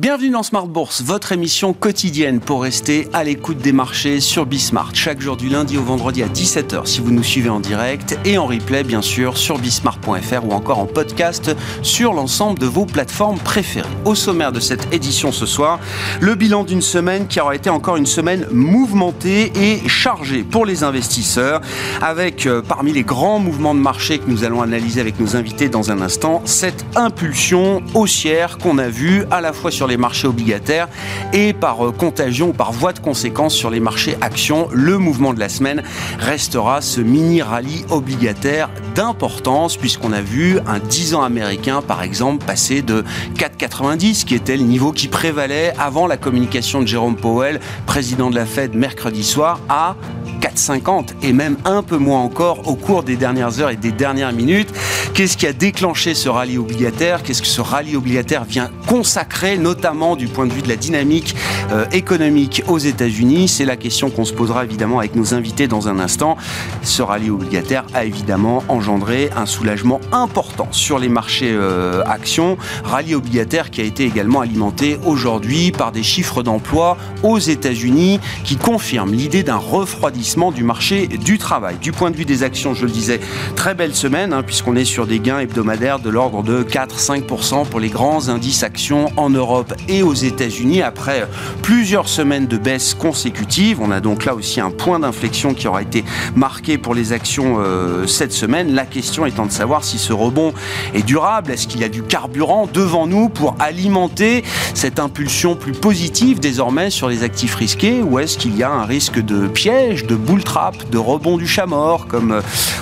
Bienvenue dans Smart Bourse, votre émission quotidienne pour rester à l'écoute des marchés sur Bismart. Chaque jour du lundi au vendredi à 17h si vous nous suivez en direct et en replay bien sûr sur bismart.fr ou encore en podcast sur l'ensemble de vos plateformes préférées. Au sommaire de cette édition ce soir, le bilan d'une semaine qui aura été encore une semaine mouvementée et chargée pour les investisseurs avec euh, parmi les grands mouvements de marché que nous allons analyser avec nos invités dans un instant, cette impulsion haussière qu'on a vue à la fois sur les marchés obligataires et par euh, contagion par voie de conséquence sur les marchés actions. Le mouvement de la semaine restera ce mini rallye obligataire d'importance puisqu'on a vu un 10 ans américain par exemple passer de 4,90 qui était le niveau qui prévalait avant la communication de Jérôme Powell, président de la Fed mercredi soir, à 4,50 et même un peu moins encore au cours des dernières heures et des dernières minutes. Qu'est-ce qui a déclenché ce rallye obligataire? Qu'est-ce que ce rallye obligataire vient consacrer, notamment du point de vue de la dynamique euh, économique aux États-Unis? C'est la question qu'on se posera évidemment avec nos invités dans un instant. Ce rallye obligataire a évidemment engendré un soulagement important sur les marchés euh, actions. Rallye obligataire qui a été également alimenté aujourd'hui par des chiffres d'emploi aux États-Unis qui confirment l'idée d'un refroidissement du marché du travail. Du point de vue des actions, je le disais, très belle semaine hein, puisqu'on est sur des gains hebdomadaires de l'ordre de 4-5% pour les grands indices actions en Europe et aux États-Unis après plusieurs semaines de baisse consécutives. On a donc là aussi un point d'inflexion qui aura été marqué pour les actions euh, cette semaine. La question étant de savoir si ce rebond est durable. Est-ce qu'il y a du carburant devant nous pour alimenter cette impulsion plus positive désormais sur les actifs risqués ou est-ce qu'il y a un risque de piège, de bull de rebond du chat mort comme euh,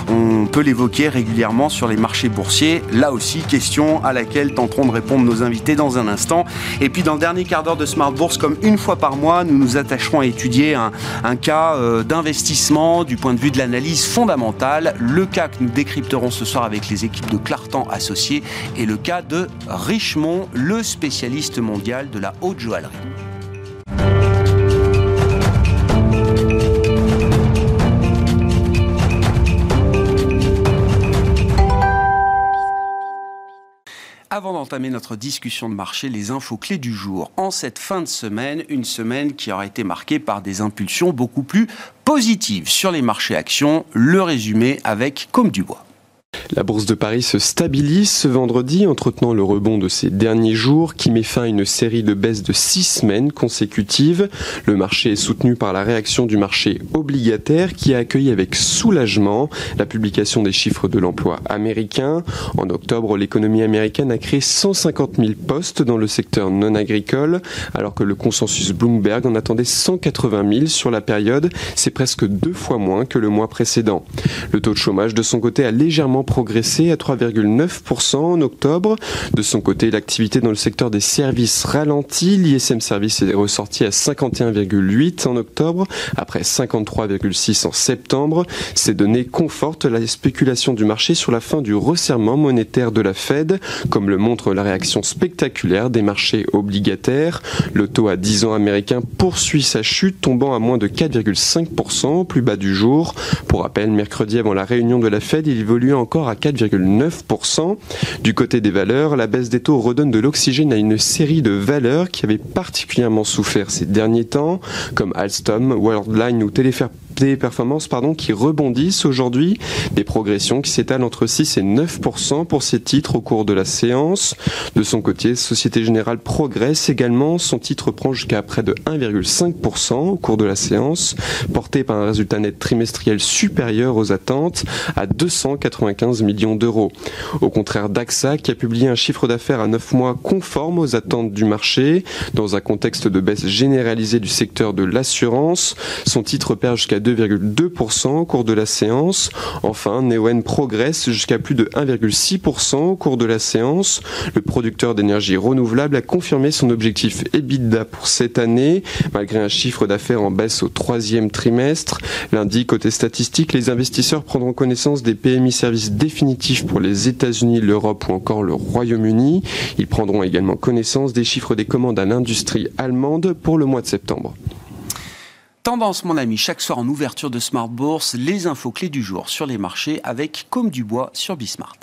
on peut l'évoquer régulièrement sur les marchés boursiers Là aussi, question à laquelle tenteront de répondre nos invités dans un instant. Et puis dans le dernier quart d'heure de Smart Bourse, comme une fois par mois, nous nous attacherons à étudier un, cas euh, d'investissement du point de vue de l'analyse fondamentale. Le cas que nous décrypterons ce soir avec les équipes de Clartan Associés est le cas de Richemont, le spécialiste mondial de la haute joaillerie. Avant d'entamer notre discussion de marché, les infos clés du jour. En cette fin de semaine, une semaine qui aura été marquée par des impulsions beaucoup plus positives sur les marchés actions. Le résumé avec Comme du Bois. La bourse de Paris se stabilise ce vendredi, entretenant le rebond de ces derniers jours qui met fin à une série de baisses de six semaines consécutives. Le marché est soutenu par la réaction du marché obligataire qui a accueilli avec soulagement la publication des chiffres de l'emploi américain. En octobre, l'économie américaine a créé 150 000 postes dans le secteur non agricole, alors que le consensus Bloomberg en attendait 180 000 sur la période. C'est presque deux fois moins que le mois précédent. Le taux de chômage de son côté a légèrement à 3,9% en octobre. De son côté, l'activité dans le secteur des services ralentit. L'ISM Service est ressorti à 51,8 en octobre, après 53,6 en septembre. Ces données confortent la spéculation du marché sur la fin du resserrement monétaire de la Fed, comme le montre la réaction spectaculaire des marchés obligataires. Le taux à 10 ans américain poursuit sa chute, tombant à moins de 4,5% plus bas du jour. Pour rappel, mercredi avant la réunion de la Fed, il évolue encore à 4,9%. Du côté des valeurs, la baisse des taux redonne de l'oxygène à une série de valeurs qui avaient particulièrement souffert ces derniers temps, comme Alstom, Worldline ou Téléphère des performances pardon, qui rebondissent aujourd'hui, des progressions qui s'étalent entre 6 et 9% pour ces titres au cours de la séance. De son côté, Société Générale progresse également, son titre prend jusqu'à près de 1,5% au cours de la séance, porté par un résultat net trimestriel supérieur aux attentes à 295 millions d'euros. Au contraire d'AXA qui a publié un chiffre d'affaires à 9 mois conforme aux attentes du marché, dans un contexte de baisse généralisée du secteur de l'assurance, son titre perd jusqu'à 2,2% au cours de la séance. Enfin, Neoen progresse jusqu'à plus de 1,6% au cours de la séance. Le producteur d'énergie renouvelable a confirmé son objectif EBITDA pour cette année, malgré un chiffre d'affaires en baisse au troisième trimestre. Lundi, côté statistique, les investisseurs prendront connaissance des PMI services définitifs pour les États-Unis, l'Europe ou encore le Royaume-Uni. Ils prendront également connaissance des chiffres des commandes à l'industrie allemande pour le mois de septembre. Tendance, mon ami, chaque soir en ouverture de Smart Bourse, les infos clés du jour sur les marchés avec Comme du Bois sur Bismart.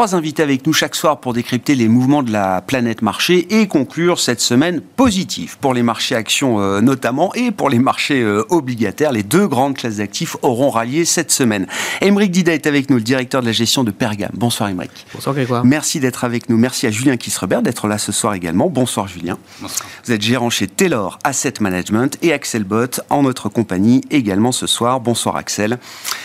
Trois invités avec nous chaque soir pour décrypter les mouvements de la planète marché et conclure cette semaine positive pour les marchés actions euh, notamment et pour les marchés euh, obligataires. Les deux grandes classes d'actifs auront rallié cette semaine. Émeric Dida est avec nous, le directeur de la gestion de Pergam. Bonsoir Émeric. Bonsoir Grégoire. Merci d'être avec nous. Merci à Julien Kissrebert d'être là ce soir également. Bonsoir Julien. Bonsoir. Vous êtes gérant chez Taylor Asset Management et Axel Bott en notre compagnie également ce soir. Bonsoir Axel.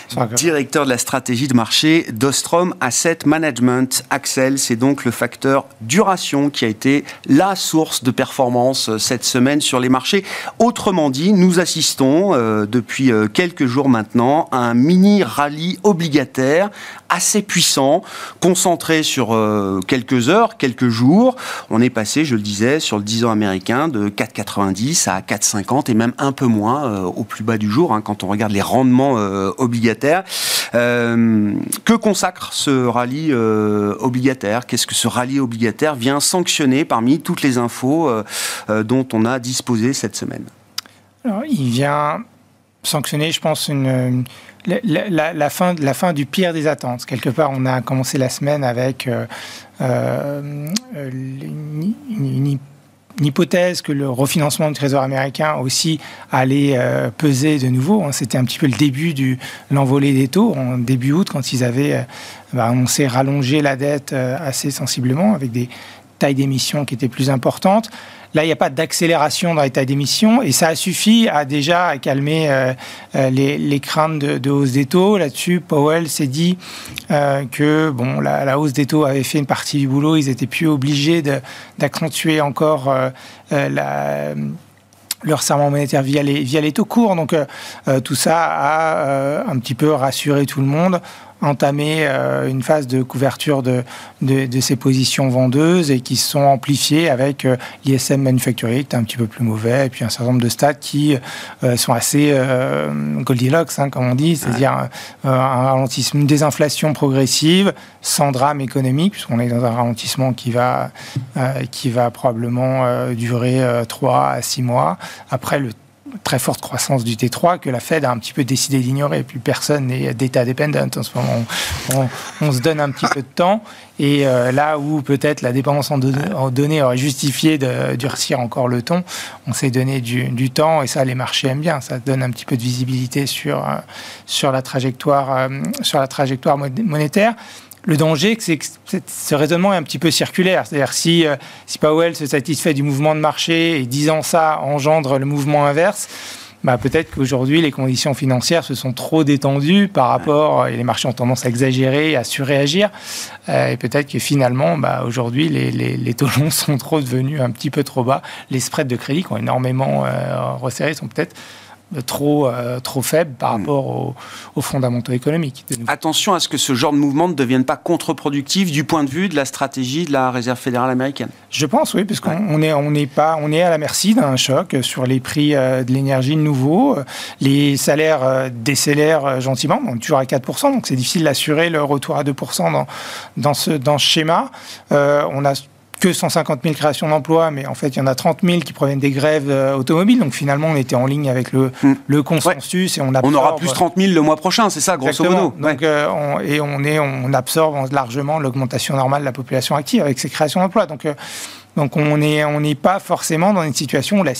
Bonsoir, directeur de la stratégie de marché d'Ostrom Asset Management. Axel, c'est donc le facteur duration qui a été la source de performance euh, cette semaine sur les marchés. Autrement dit, nous assistons euh, depuis euh, quelques jours maintenant à un mini rallye obligataire assez puissant, concentré sur quelques heures, quelques jours. On est passé, je le disais, sur le 10 ans américain de 4,90 à 4,50 et même un peu moins au plus bas du jour hein, quand on regarde les rendements obligataires. que consacre ce rallye obligataire Qu'est-ce que ce rallye obligataire vient sanctionner parmi toutes les infos dont on a disposé cette semaine Il vient sanctionner, je pense, une la, fin, la fin du pire des attentes. Quelque part, on a commencé la semaine avec euh, euh, une, hypothèse que le refinancement du Trésor américain aussi allait euh, peser de nouveau. Hein. C'était un petit peu le début de l'envolée des taux en début août, quand ils avaient bah, annoncé rallonger la dette assez sensiblement avec des tailles d'émissions qui étaient plus importantes. Là, il n'y a pas d'accélération dans l'état d'émission et ça a suffi à déjà à calmer euh, euh, les, craintes de, hausse des taux. Là-dessus, Powell s'est dit euh, que bon, la, hausse des taux avait fait une partie du boulot. Ils étaient plus obligés d'accentuer encore leur serment monétaire via les, via les taux courts. Donc tout ça a un petit peu rassuré tout le monde entamé euh, une phase de couverture de, de, ces positions vendeuses et qui se sont amplifiées avec euh, l'ISM manufacturier qui est un petit peu plus mauvais et puis un certain nombre de stats qui euh, sont assez Goldilocks, hein, comme on dit, c'est-à-dire un ralentissement, une désinflation progressive sans drame économique puisqu'on est dans un ralentissement qui va, qui va probablement durer 3 à 6 mois. Après, le très forte croissance du T3 que la Fed a un petit peu décidé d'ignorer. Plus personne n'est data dependent en ce moment. On, se donne un petit peu de temps. Et euh, là où peut-être la dépendance en, données aurait justifié de durcir encore le ton, on s'est donné du, temps et ça, les marchés aiment bien. Ça donne un petit peu de visibilité sur, euh, sur, la, trajectoire, euh, sur la trajectoire monétaire. Le danger, c'est que ce raisonnement est un petit peu circulaire. C'est-à-dire si, euh, si Powell se satisfait du mouvement de marché et disant ça engendre le mouvement inverse, bah, peut-être qu'aujourd'hui, les conditions financières se sont trop détendues par rapport, et les marchés ont tendance à exagérer, à surréagir. Euh, et peut-être que finalement, bah, aujourd'hui, les, les, taux longs sont trop devenus un petit peu trop bas. Les spreads de crédit qui ont énormément euh, resserré sont peut-être trop, euh, trop faible par hmm. rapport aux, fondamentaux économiques. Attention à ce que ce genre de mouvement ne devienne pas contre-productif du point de vue de la stratégie de la Réserve fédérale américaine. Je pense, oui, parce qu'on est, on est, pas, on est à la merci d'un choc sur les prix euh, de l'énergie de nouveau. Les salaires euh, décélèrent gentiment, donc toujours à 4%, donc c'est difficile d'assurer le retour à 2% dans, dans, ce, dans ce schéma. on a que 150 000 créations d'emplois, mais en fait, il y en a 30 000 qui proviennent des grèves euh, automobiles. Donc finalement, on était en ligne avec le, le consensus et on On aura plus 30 000 le mois prochain, c'est ça, grosso modo. Donc, euh, et on, est, on absorbe largement l'augmentation normale de la population active avec ces créations d'emplois. Donc, euh, donc on n'est on pas forcément dans une situation où la,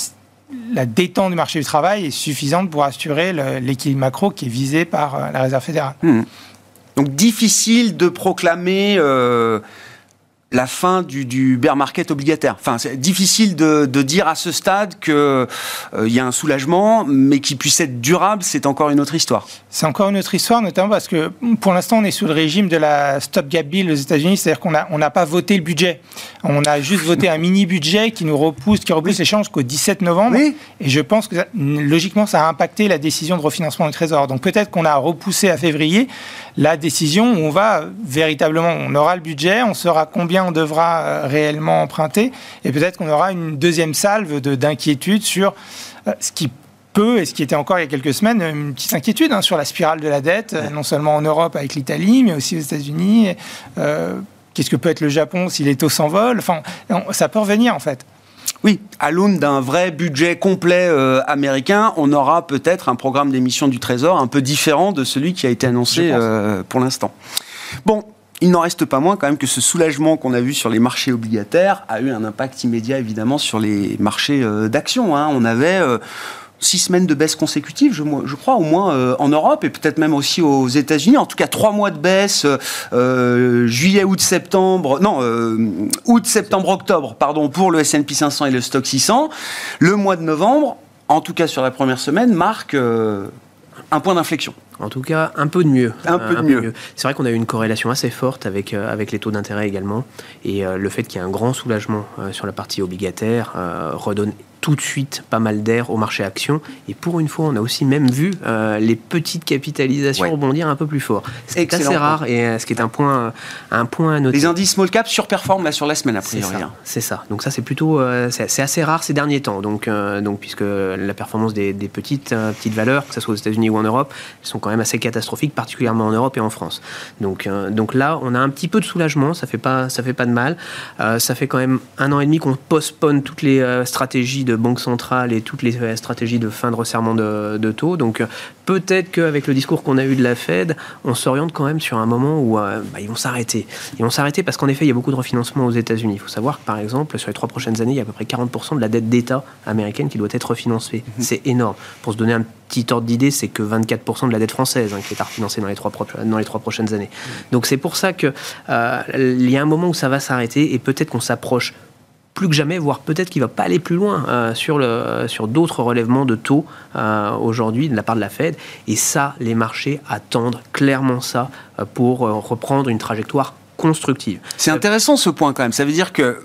la détente du marché du travail est suffisante pour assurer l'équilibre macro qui est visé par la Réserve fédérale. Hmm. Donc difficile de proclamer la fin du, bear market obligataire. Enfin, c'est difficile de, dire à ce stade qu'il euh, y a un soulagement, mais qui puisse être durable, c'est encore une autre histoire. C'est encore une autre histoire, notamment parce que pour l'instant, on est sous le régime de la Stop Gap Bill aux États-Unis, c'est-à-dire qu'on n'a on pas voté le budget. On a juste voté un mini-budget qui nous repousse, qui repousse l'échange qu'au 17 novembre. Et je pense que, logiquement, ça a impacté la décision de refinancement du Trésor. Donc peut-être qu'on a repoussé à février la décision où on va véritablement, on aura le budget, on saura combien on devra euh, réellement emprunter, et peut-être qu'on aura une deuxième salve d'inquiétude sur euh, ce qui peut, et ce qui était encore il y a quelques semaines, une petite inquiétude hein, sur la spirale de la dette, euh, non seulement en Europe avec l'Italie, mais aussi aux États-Unis. Qu'est-ce que peut être le Japon si les taux s'envolent? Enfin, ça peut revenir en fait. Oui, à l'aune d'un vrai budget complet américain, on aura peut-être un programme d'émission du Trésor un peu différent de celui qui a été annoncé pour l'instant. Bon, il n'en reste pas moins quand même que ce soulagement qu'on a vu sur les marchés obligataires a eu un impact immédiat évidemment sur les marchés euh, d'actions. Hein. On avait euh, six semaines de baisse consécutive, je, crois, au moins euh, en Europe et peut-être même aussi aux États-Unis. En tout cas, trois mois de baisse, juillet, août, septembre, non, août, septembre, octobre, pardon, pour le S&P 500 et le Stock 600. Le mois de novembre, en tout cas sur la première semaine, marque un point d'inflexion. En tout cas, un peu de mieux. Un, peu, de mieux. C'est vrai qu'on a eu une corrélation assez forte avec, euh, avec les taux d'intérêt également. Et euh, le fait qu'il y ait un grand soulagement euh, sur la partie obligataire redonne tout de suite pas mal d'air au marché action. Et pour une fois, on a aussi même vu euh, les petites capitalisations rebondir un peu plus fort. C'est assez rare et euh, ce qui est un point, un point à noter. Les indices small cap surperforment là sur la semaine après. C'est ça, Donc ça, c'est plutôt, euh, c'est assez rare ces derniers temps. Donc, donc puisque la performance des, petites, petites valeurs, que ce soit aux États-Unis ou en Europe, sont quand même assez catastrophiques, particulièrement en Europe et en France. Donc, donc là, on a un petit peu de soulagement. Ça fait pas, ça fait pas de mal. ça fait quand même un an et demi qu'on postpone toutes les stratégies de banque centrale et toutes les stratégies de fin de resserrement de, taux. Donc peut-être qu'avec le discours qu'on a eu de la Fed, on s'oriente quand même sur un moment où euh, bah, ils vont s'arrêter. Ils vont s'arrêter parce qu'en effet, il y a beaucoup de refinancement aux États-Unis. Il faut savoir que par exemple, sur les trois prochaines années, il y a à peu près 40% de la dette d'État américaine qui doit être refinancée. Mhm. C'est énorme. Pour se donner un petit ordre d'idée, c'est que 24% de la dette française hein, qui est à refinancer dans les trois, dans les trois prochaines années. Mhm. Donc c'est pour ça qu'il euh, y a un moment où ça va s'arrêter et peut-être qu'on s'approche plus que jamais, voire peut-être qu'il va pas aller plus loin euh, sur d'autres relèvements de taux euh, aujourd'hui de la part de la Fed. Et ça, les marchés attendent clairement ça euh, pour reprendre une trajectoire constructive. C'est intéressant ce point quand même. Ça veut dire que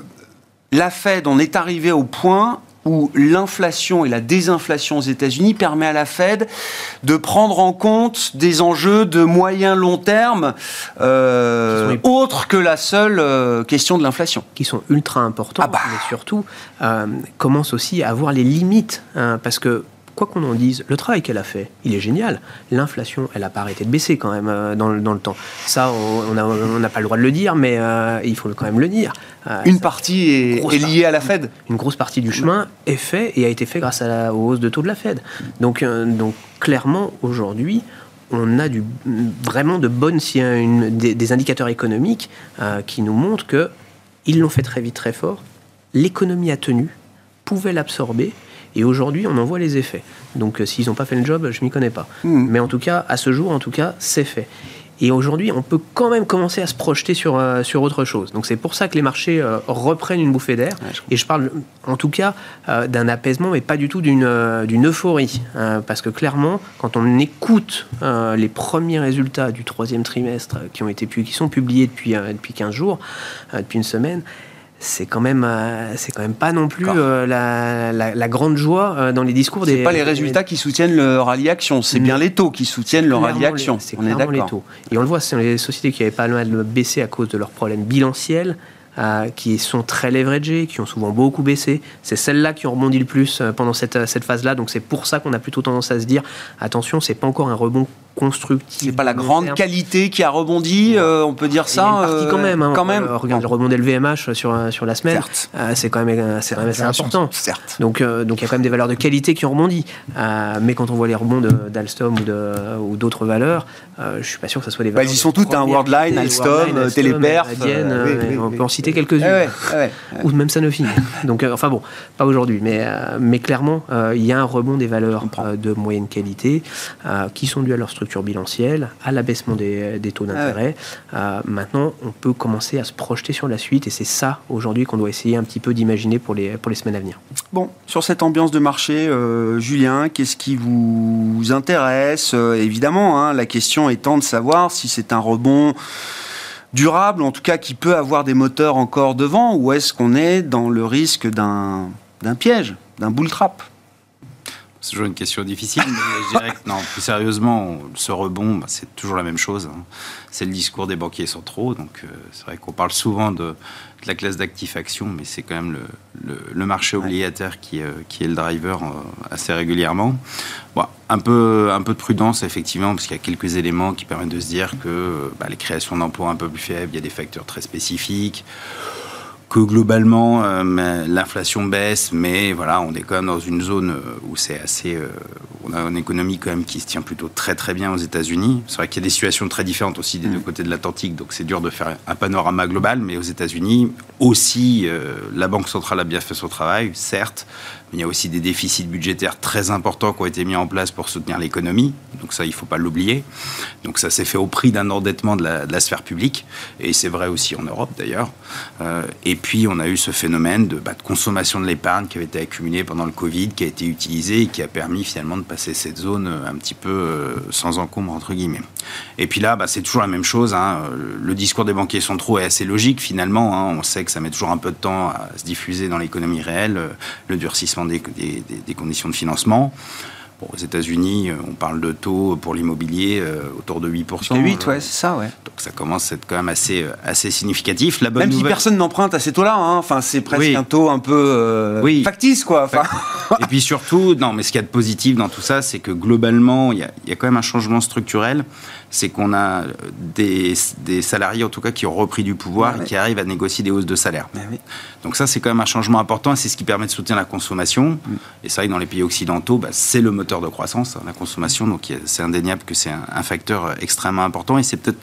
la Fed, on est arrivé au point où l'inflation et la désinflation aux États-Unis permet à la Fed de prendre en compte des enjeux de moyen long terme euh, autres que la seule euh, question de l'inflation. Qui sont ultra importants, ah bah. mais surtout euh, commencent aussi à avoir les limites. Hein, parce que quoi qu'on en dise, le travail qu'elle a fait, il est génial. L'inflation, elle n'a pas arrêté de baisser quand même euh, dans, le, temps. Ça, on n'a pas le droit de le dire, mais euh, il faut quand même le dire. Euh, une partie est, liée à la Fed. Une grosse partie du chemin est fait et a été fait grâce à la hausse de taux de la Fed. Donc, donc clairement, aujourd'hui, on a du, vraiment de bonnes, une, des, des, indicateurs économiques qui nous montrent que ils l'ont fait très vite, très fort. L'économie a tenu, pouvait l'absorber et aujourd'hui, on en voit les effets. Donc, euh, s'ils n'ont pas fait le job, je m'y connais pas. Hmm. Mais en tout cas, à ce jour, en tout cas, c'est fait. Et aujourd'hui, on peut quand même commencer à se projeter sur, euh, sur autre chose. Donc c'est pour ça que les marchés euh, reprennent une bouffée d'air. et je parle en tout cas d'un apaisement, mais pas du tout d'une d'une euphorie. parce que clairement, quand on écoute les premiers résultats du troisième trimestre qui, ont été, qui sont publiés depuis, depuis 15 jours, depuis une semaine, c'est quand même euh, c'est quand même pas non plus euh, la, grande joie euh, dans les discours des. C'est pas les résultats qui soutiennent le rallye action, c'est bien les taux qui soutiennent le rallye action. C'est on est d'accord. Les taux. Et on le voit, c'est les sociétés qui avaient pas mal baissé à cause de leurs problèmes bilanciels. qui sont très leveragées, qui ont souvent beaucoup baissé. C'est celles-là qui ont rebondi le plus pendant cette, cette phase-là. Donc c'est pour ça qu'on a plutôt tendance à se dire attention, c'est pas encore un rebond constructif. C'est pas la grande qualité qui a rebondi, euh, on peut dire ça. une partie quand même. Hein. quand même. Euh, regarde le rebond des LVMH sur, sur la semaine. c'est quand même, c'est assez important. Certes. Donc, donc il y a quand même des valeurs de qualité qui ont rebondi. mais quand on voit les rebonds d'Alstom ou, ou d'autres valeurs, je suis pas sûr que ce soit des valeurs. Bah, ils sont toutes, hein, Worldline, Alstom, Téléperf. on peut en citer quelques-unes. ou même Sanofi. donc, enfin bon, pas aujourd'hui. Mais, mais clairement, il y a un rebond des valeurs de moyenne qualité qui sont dues à leur structure structure bilancielle, à l'abaissement des, taux d'intérêt. Ah euh, maintenant, on peut commencer à se projeter sur la suite et c'est ça aujourd'hui qu'on doit essayer un petit peu d'imaginer pour les, pour les semaines à venir. Bon, sur cette ambiance de marché, euh, Julien, qu'est-ce qui vous intéresse? Euh, Évidemment, hein, la question étant de savoir si c'est un rebond durable, en tout cas qui peut avoir des moteurs encore devant, ou est-ce qu'on est dans le risque d'un piège, d'un bull trap? C'est toujours une question difficile, mais je dirais que non, plus sérieusement, ce rebond, bah, c'est toujours la même chose. Hein. C'est le discours des banquiers centraux. Donc, euh, c'est vrai qu'on parle souvent de, la classe d'actifs actions, mais c'est quand même le, marché obligataire qui, euh, qui, est le driver euh, assez régulièrement. Bon, un, peu, un peu de prudence, effectivement, parce qu'il y a quelques éléments qui permettent de se dire que bah, les créations d'emplois un peu plus faibles, il y a des facteurs très spécifiques que globalement euh, l'inflation baisse, mais voilà, on est quand même dans une zone euh, où c'est assez, euh, on a une économie quand même qui se tient plutôt très très bien aux États-Unis. C'est vrai qu'il y a des situations très différentes aussi des deux mm. côtés de l'Atlantique, donc c'est dur de faire un panorama global, mais aux États-Unis aussi, la Banque centrale a bien fait son travail, certes, il y a aussi des déficits budgétaires très importants qui ont été mis en place pour soutenir l'économie. Donc ça, il ne faut pas l'oublier. Donc ça s'est fait au prix d'un endettement de la, sphère publique. Et c'est vrai aussi en Europe d'ailleurs. Euh, et puis on a eu ce phénomène de, bah, consommation de l'épargne qui avait été accumulée pendant le Covid, qui a été utilisée et qui a permis finalement de passer cette zone euh, un petit peu euh, sans encombre, entre guillemets. Et puis là, bah, c'est toujours la même chose. Hein. Le discours des banquiers centraux est assez logique finalement. Hein. On sait que ça met toujours un peu de temps à se diffuser dans l'économie réelle. Le durcissement des, conditions de financement. aux États-Unis, euh, on parle de taux pour l'immobilier euh, autour de 8%. 8, ouais, c'est ça, ouais. Donc ça commence à être quand même assez, euh, assez significatif. La bonne même si personne n'emprunte à ces taux-là, hein. enfin, c'est presque un taux un peu oui. factice, quoi. Et puis surtout, non, mais ce qu'il y a de positif dans tout ça, c'est que globalement, il y, a, il y a quand même un changement structurel c'est qu'on a des, salariés, en tout cas, qui ont repris du pouvoir et qui arrivent à négocier des hausses de salaire. Donc ça, c'est quand même un changement important et c'est ce qui permet de soutenir la consommation. Mm. Et c'est vrai que dans les pays occidentaux, bah, c'est le moteur de croissance, hein, la consommation. Donc c'est indéniable que c'est un, facteur extrêmement important et c'est peut-être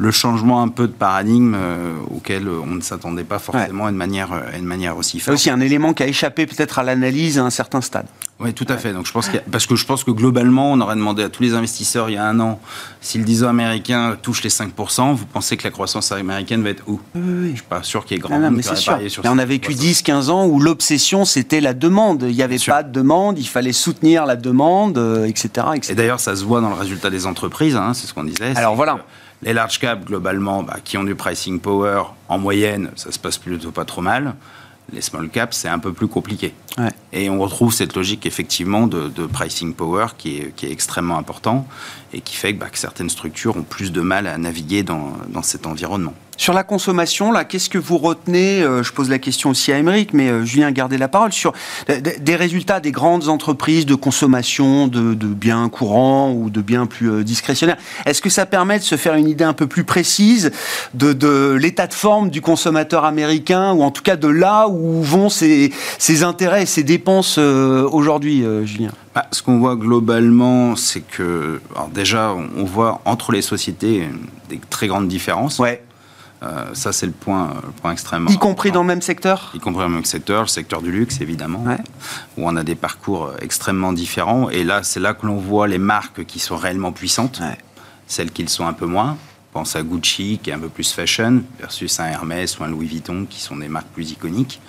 le changement un peu de paradigme euh, auquel on ne s'attendait pas forcément ouais. de manière, une manière aussi forte. C'est aussi un élément qui a échappé peut-être à l'analyse à un certain stade. Oui, tout à fait. Donc, je pense parce que je pense que globalement, on aurait demandé à tous les investisseurs il y a un an si le 10 ans américain touche les 5%, vous pensez que la croissance américaine va être où? Oui, oui. Je suis pas sûr qu'il y ait grand monde mais c'est sûr. on a vécu 10-15 ans où l'obsession c'était la demande. Il n'y avait pas de demande, il fallait soutenir la demande, etc., euh, etc. Et d'ailleurs, ça se voit dans le résultat des entreprises. Hein, c'est ce qu'on disait. Alors voilà. Les large caps, globalement, bah, qui ont du pricing power, en moyenne, ça se passe plutôt pas trop mal. Les small caps, c'est un peu plus compliqué. Et on retrouve cette logique effectivement de, pricing power qui est, qui est, extrêmement important et qui fait que, bah, certaines structures ont plus de mal à naviguer dans, cet environnement. Sur la consommation, là, qu'est-ce que vous retenez euh, Je pose la question aussi à Émeric, mais euh, Julien, gardez la parole. Sur des résultats des grandes entreprises de consommation de, biens courants ou de biens plus euh, discrétionnaires, est-ce que ça permet de se faire une idée un peu plus précise de, l'état de forme du consommateur américain, ou en tout cas de là où vont ses, intérêts et ses dépenses aujourd'hui, Julien? Bah, ce qu'on voit globalement, c'est que, alors déjà, on voit entre les sociétés des très grandes différences. Ouais. Euh, ça, c'est le point, le point extrêmement. Y compris dans le même secteur? Y compris dans le même secteur, le secteur du luxe, évidemment, où on a des parcours extrêmement différents. Et là, c'est là que l'on voit les marques qui sont réellement puissantes, celles qui le sont un peu moins. Pense à Gucci, qui est un peu plus fashion, versus un Hermès ou un Louis Vuitton, qui sont des marques plus iconiques.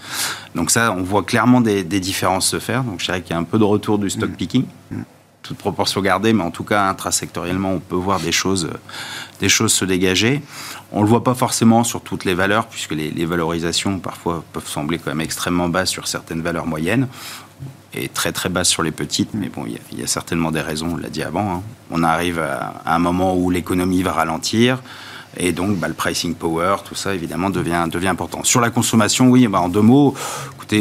Donc ça, on voit clairement des, différences se faire. Donc je dirais qu'il y a un peu de retour du stock mm. picking. Mm toute proportion gardée, mais en tout cas intrasectoriellement, on peut voir des choses, des choses se dégager. On ne le voit pas forcément sur toutes les valeurs, puisque les, valorisations parfois peuvent sembler quand même extrêmement basses sur certaines valeurs moyennes et très très basses sur les petites, mais bon, il y, a certainement des raisons, on l'a dit avant. Hein. On arrive à, un moment où l'économie va ralentir. Et donc, bah, le pricing power, tout ça, évidemment, devient, devient important. Sur la consommation, oui, bah, en deux mots,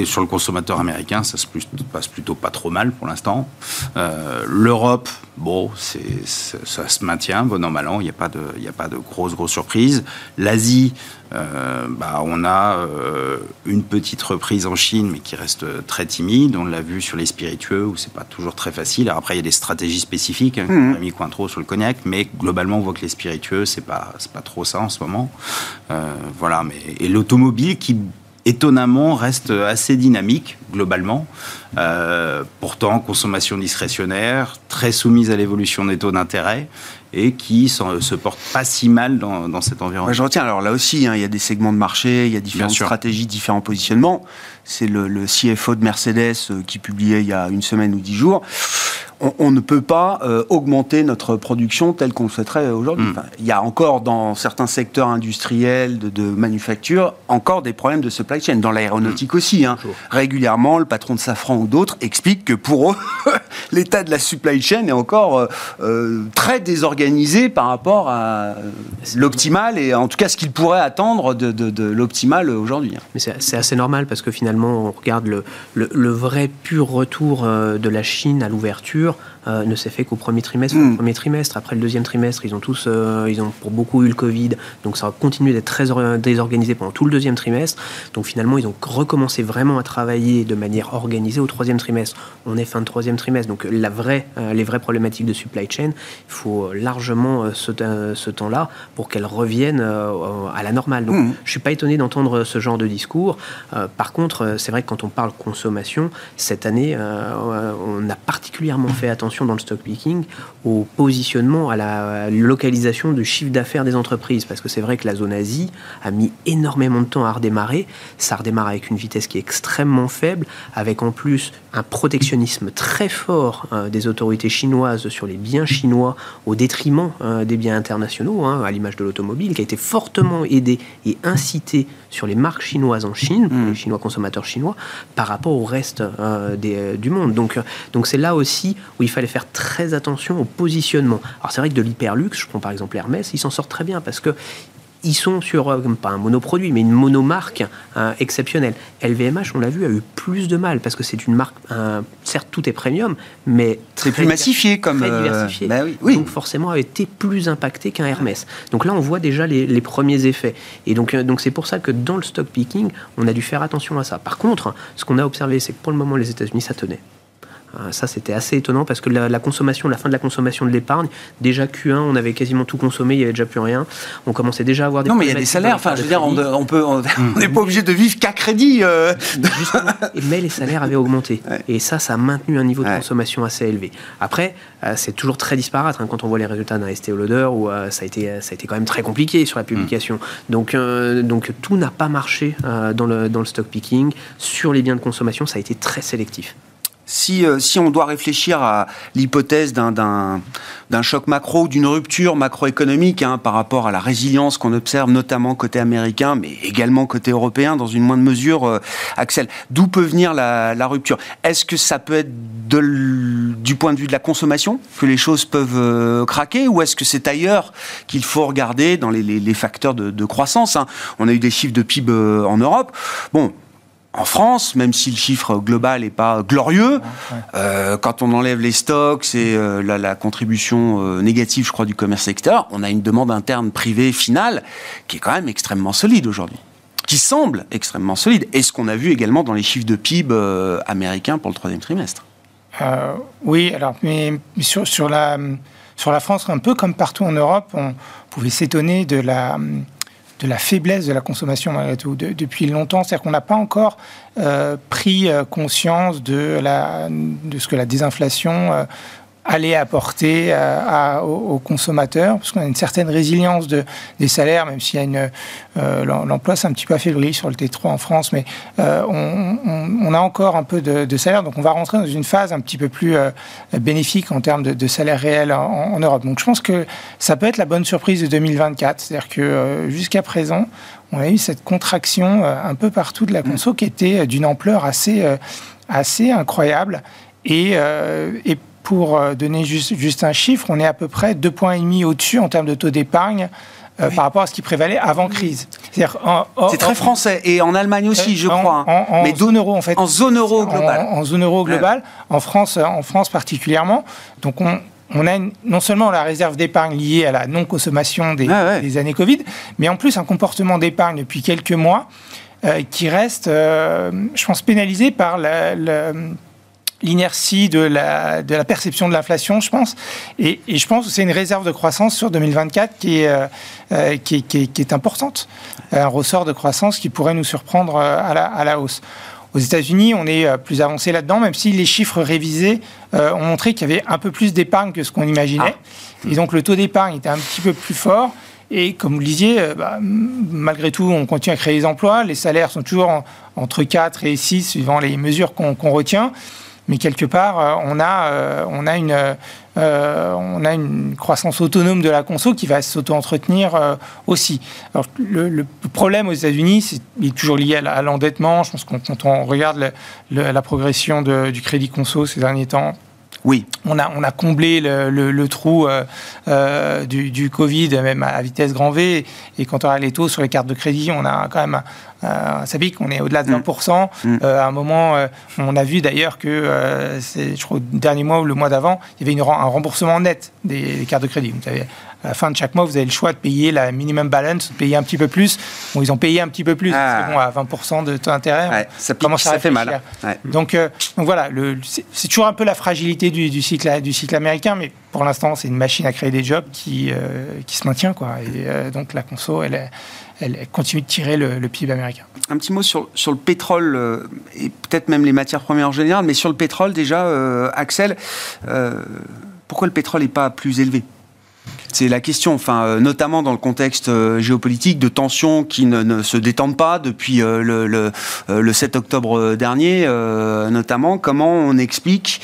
sur le consommateur américain, ça se passe plutôt pas trop mal pour l'instant. Euh, L'Europe, bon, ça se maintient, bon an, mal an, il n'y a, pas de, il a pas de grosses, grosses surprises. L'Asie, euh, bah, on a euh, une petite reprise en Chine, mais qui reste très timide. On l'a vu sur les spiritueux, où c'est pas toujours très facile. Alors après, il y a des stratégies spécifiques, hein, mmh. trop sur le cognac, mais globalement, on voit que les spiritueux, c'est pas, pas trop ça en ce moment. Voilà, mais et l'automobile qui étonnamment reste assez dynamique globalement. Euh, pourtant, consommation discrétionnaire, très soumise à l'évolution des taux d'intérêt et qui se porte pas si mal dans, cet environnement. je retiens, alors là aussi, hein, il y a des segments de marché, il y a différentes stratégies, différents positionnements. C'est le, le, CFO de Mercedes euh, qui publiait il y a une semaine ou dix jours on, ne peut pas euh, augmenter notre production telle qu'on le souhaiterait aujourd'hui. Hmm. il y a encore dans certains secteurs industriels de, manufacture encore des problèmes de supply chain. Dans l'aéronautique hmm. aussi. Hein. Régulièrement, le patron de Safran ou d'autres explique que pour eux, l'état de la supply chain est encore très désorganisé par rapport à l'optimal et en tout cas ce qu'il pourrait attendre de, de, l'optimal aujourd'hui. Mais c'est assez normal parce que finalement, on regarde le, le, le vrai pur retour de la Chine à l'ouverture euh, ne s'est fait qu'au premier trimestre. Hmm. premier trimestre. Après le deuxième trimestre, ils ont tous, euh, ils ont pour beaucoup eu le Covid, donc ça a continué d'être très désorganisé pendant tout le deuxième trimestre. Donc finalement, ils ont recommencé vraiment à travailler de manière organisée au troisième trimestre. On est fin de troisième trimestre, donc la vraie, euh, les vraies problématiques de supply chain, il faut largement ce, ce temps-là pour qu'elles reviennent à la normale. Donc hmm. je suis pas étonné d'entendre ce genre de discours. par contre, c'est vrai que quand on parle consommation, cette année, on a particulièrement fait attention dans le stock picking au positionnement, à la localisation du chiffre d'affaires des entreprises. Parce que c'est vrai que la zone Asie a mis énormément de temps à redémarrer. Ça redémarre avec une vitesse qui est extrêmement faible, avec en plus un protectionnisme très fort euh, des autorités chinoises sur les biens chinois au détriment euh, des biens internationaux, hein, à l'image de l'automobile, qui a été fortement aidé et incité sur les marques chinoises en Chine, mmh. les Chinois consommateurs chinois, par rapport au reste euh, des, du monde. Donc, donc c'est là aussi où il fallait faire très attention au positionnement. Alors c'est vrai que de l'hyperluxe, je prends par exemple Hermès, ils s'en sortent très bien parce que ils sont sur, euh, pas un monoproduit, mais une monomarque euh, exceptionnelle. LVMH, on l'a vu, a eu plus de mal parce que c'est une marque, certes tout est premium, mais c'est plus massifié comme très euh, diversifié. Bah oui, Donc forcément a été plus impacté qu'un Hermès. Donc là, on voit déjà les, les premiers effets. Et donc donc c'est pour ça que dans le stock picking, on a dû faire attention à ça. Par contre, ce qu'on a observé, c'est que pour le moment, les États-Unis, ça tenait. Euh, ça, c'était assez étonnant parce que la, consommation, la fin de la consommation de l'épargne, déjà Q1, on avait quasiment tout consommé, il n'y avait déjà plus rien. On commençait déjà à avoir des. Non, mais il y a des salaires. Enfin, je veux dire, on, peut, on n'est pas obligé de vivre qu'à crédit. Euh. mais les salaires avaient augmenté. Et ça, ça a maintenu un niveau de consommation assez élevé. Après, euh, c'est toujours très disparate hein, quand on voit les résultats d'un ST Loader où ça, a été, ça a été quand même très compliqué sur la publication. Mm. Donc, donc tout n'a pas marché dans, le, dans le stock picking. Sur les biens de consommation, ça a été très sélectif. Euh, si, on doit réfléchir à l'hypothèse d'un choc macro, d'une rupture macroéconomique hein, par rapport à la résilience qu'on observe notamment côté américain, mais également côté européen dans une moindre mesure, euh, Axel, d'où peut venir la, rupture? Est-ce que ça peut être du point de vue de la consommation que les choses peuvent euh, craquer ou est-ce que c'est ailleurs qu'il faut regarder dans les, facteurs de, croissance hein? On a eu des chiffres de PIB en Europe. Bon, en France, même si le chiffre global n'est pas glorieux, euh, quand on enlève les stocks et euh, la, contribution euh, négative, je crois, du commerce extérieur, on a une demande interne privée finale qui est quand même extrêmement solide aujourd'hui, qui semble extrêmement solide. Et ce qu'on a vu également dans les chiffres de PIB américains pour le troisième trimestre. oui, alors, mais sur, sur, la, sur la France, un peu comme partout en Europe, on pouvait s'étonner de la de la faiblesse de la consommation malgré tout depuis longtemps. C'est-à-dire qu'on n'a pas encore euh, pris euh, conscience de, la, de ce que la désinflation aller apporter euh, aux, consommateurs, parce qu'on a une certaine résilience de, des salaires, même s'il y a une euh, l'emploi c'est un petit peu affaibli sur le T3 en France, mais euh, on, a encore un peu de, salaire, donc on va rentrer dans une phase un petit peu plus bénéfique en termes de, salaire réel en, Europe. Donc je pense que ça peut être la bonne surprise de 2024, c'est-à-dire que jusqu'à présent, on a eu cette contraction un peu partout de la conso qui était d'une ampleur assez, assez incroyable. Et, et pour euh, donner juste, juste, un chiffre, on est à peu près deux points et demi au-dessus en termes de taux d'épargne. Euh, par rapport à ce qui prévalait avant crise. C'est très français et en Allemagne aussi, je crois. En, Mais zone euro en fait. En zone euro globale. En, zone euro globale, en France, en France particulièrement. Donc on, on a non seulement la réserve d'épargne liée à la non-consommation des, des, années Covid, mais en plus un comportement d'épargne depuis quelques mois euh, qui reste, je pense, pénalisé par la, la l'inertie de la, de la perception de l'inflation, je pense. Et, je pense que c'est une réserve de croissance sur 2024 qui est, euh, euh, qui, qui, est importante. Un ressort de croissance qui pourrait nous surprendre euh, à la, à la hausse. Aux États-Unis, on est plus avancé là-dedans, même si les chiffres révisés ont montré qu'il y avait un peu plus d'épargne que ce qu'on imaginait. Ah. Et donc le taux d'épargne était un petit peu plus fort. Et comme vous le disiez, bah, malgré tout, on continue à créer des emplois. Les salaires sont toujours entre 4 et 6 suivant les mesures qu'on retient mais quelque part, euh, on a, euh, on a une euh, on a une croissance autonome de la conso qui va s'auto-entretenir aussi. Alors, le, problème aux États-Unis, il est toujours lié à l'endettement. Je pense que quand on regarde la progression du crédit conso ces derniers temps, Oui. On a, on a comblé le, le, trou euh, euh, du, du, Covid, même à vitesse grand V. Et quand on regarde les taux sur les cartes de crédit, on a quand même euh, ça pique, on est au-delà de 20%. Mm. Mm. à un moment, on a vu d'ailleurs que, c'est, je crois, le dernier mois ou le mois d'avant, il y avait une, un remboursement net des, des cartes de crédit. Vous savez, à la fin de chaque mois, vous avez le choix de payer la minimum balance, de payer un petit peu plus. Bon, ils ont payé un petit peu plus, ah. bon, à 20% de taux d'intérêt, ça, ça fait mal. Donc, euh, donc voilà, c'est toujours un peu la fragilité du, du, cycle, du cycle américain, mais pour l'instant, c'est une machine à créer des jobs qui, euh, qui se maintient. Quoi. Et euh, donc la conso, elle, elle, continue de tirer le, le, PIB américain. Un petit mot sur, sur le pétrole et peut-être même les matières premières en général, mais sur le pétrole déjà, Axel, pourquoi le pétrole n'est pas plus élevé? C'est la question, enfin, euh, notamment dans le contexte euh, géopolitique de tensions qui ne, se détendent pas depuis euh, le, le, 7 octobre dernier, notamment. Comment on explique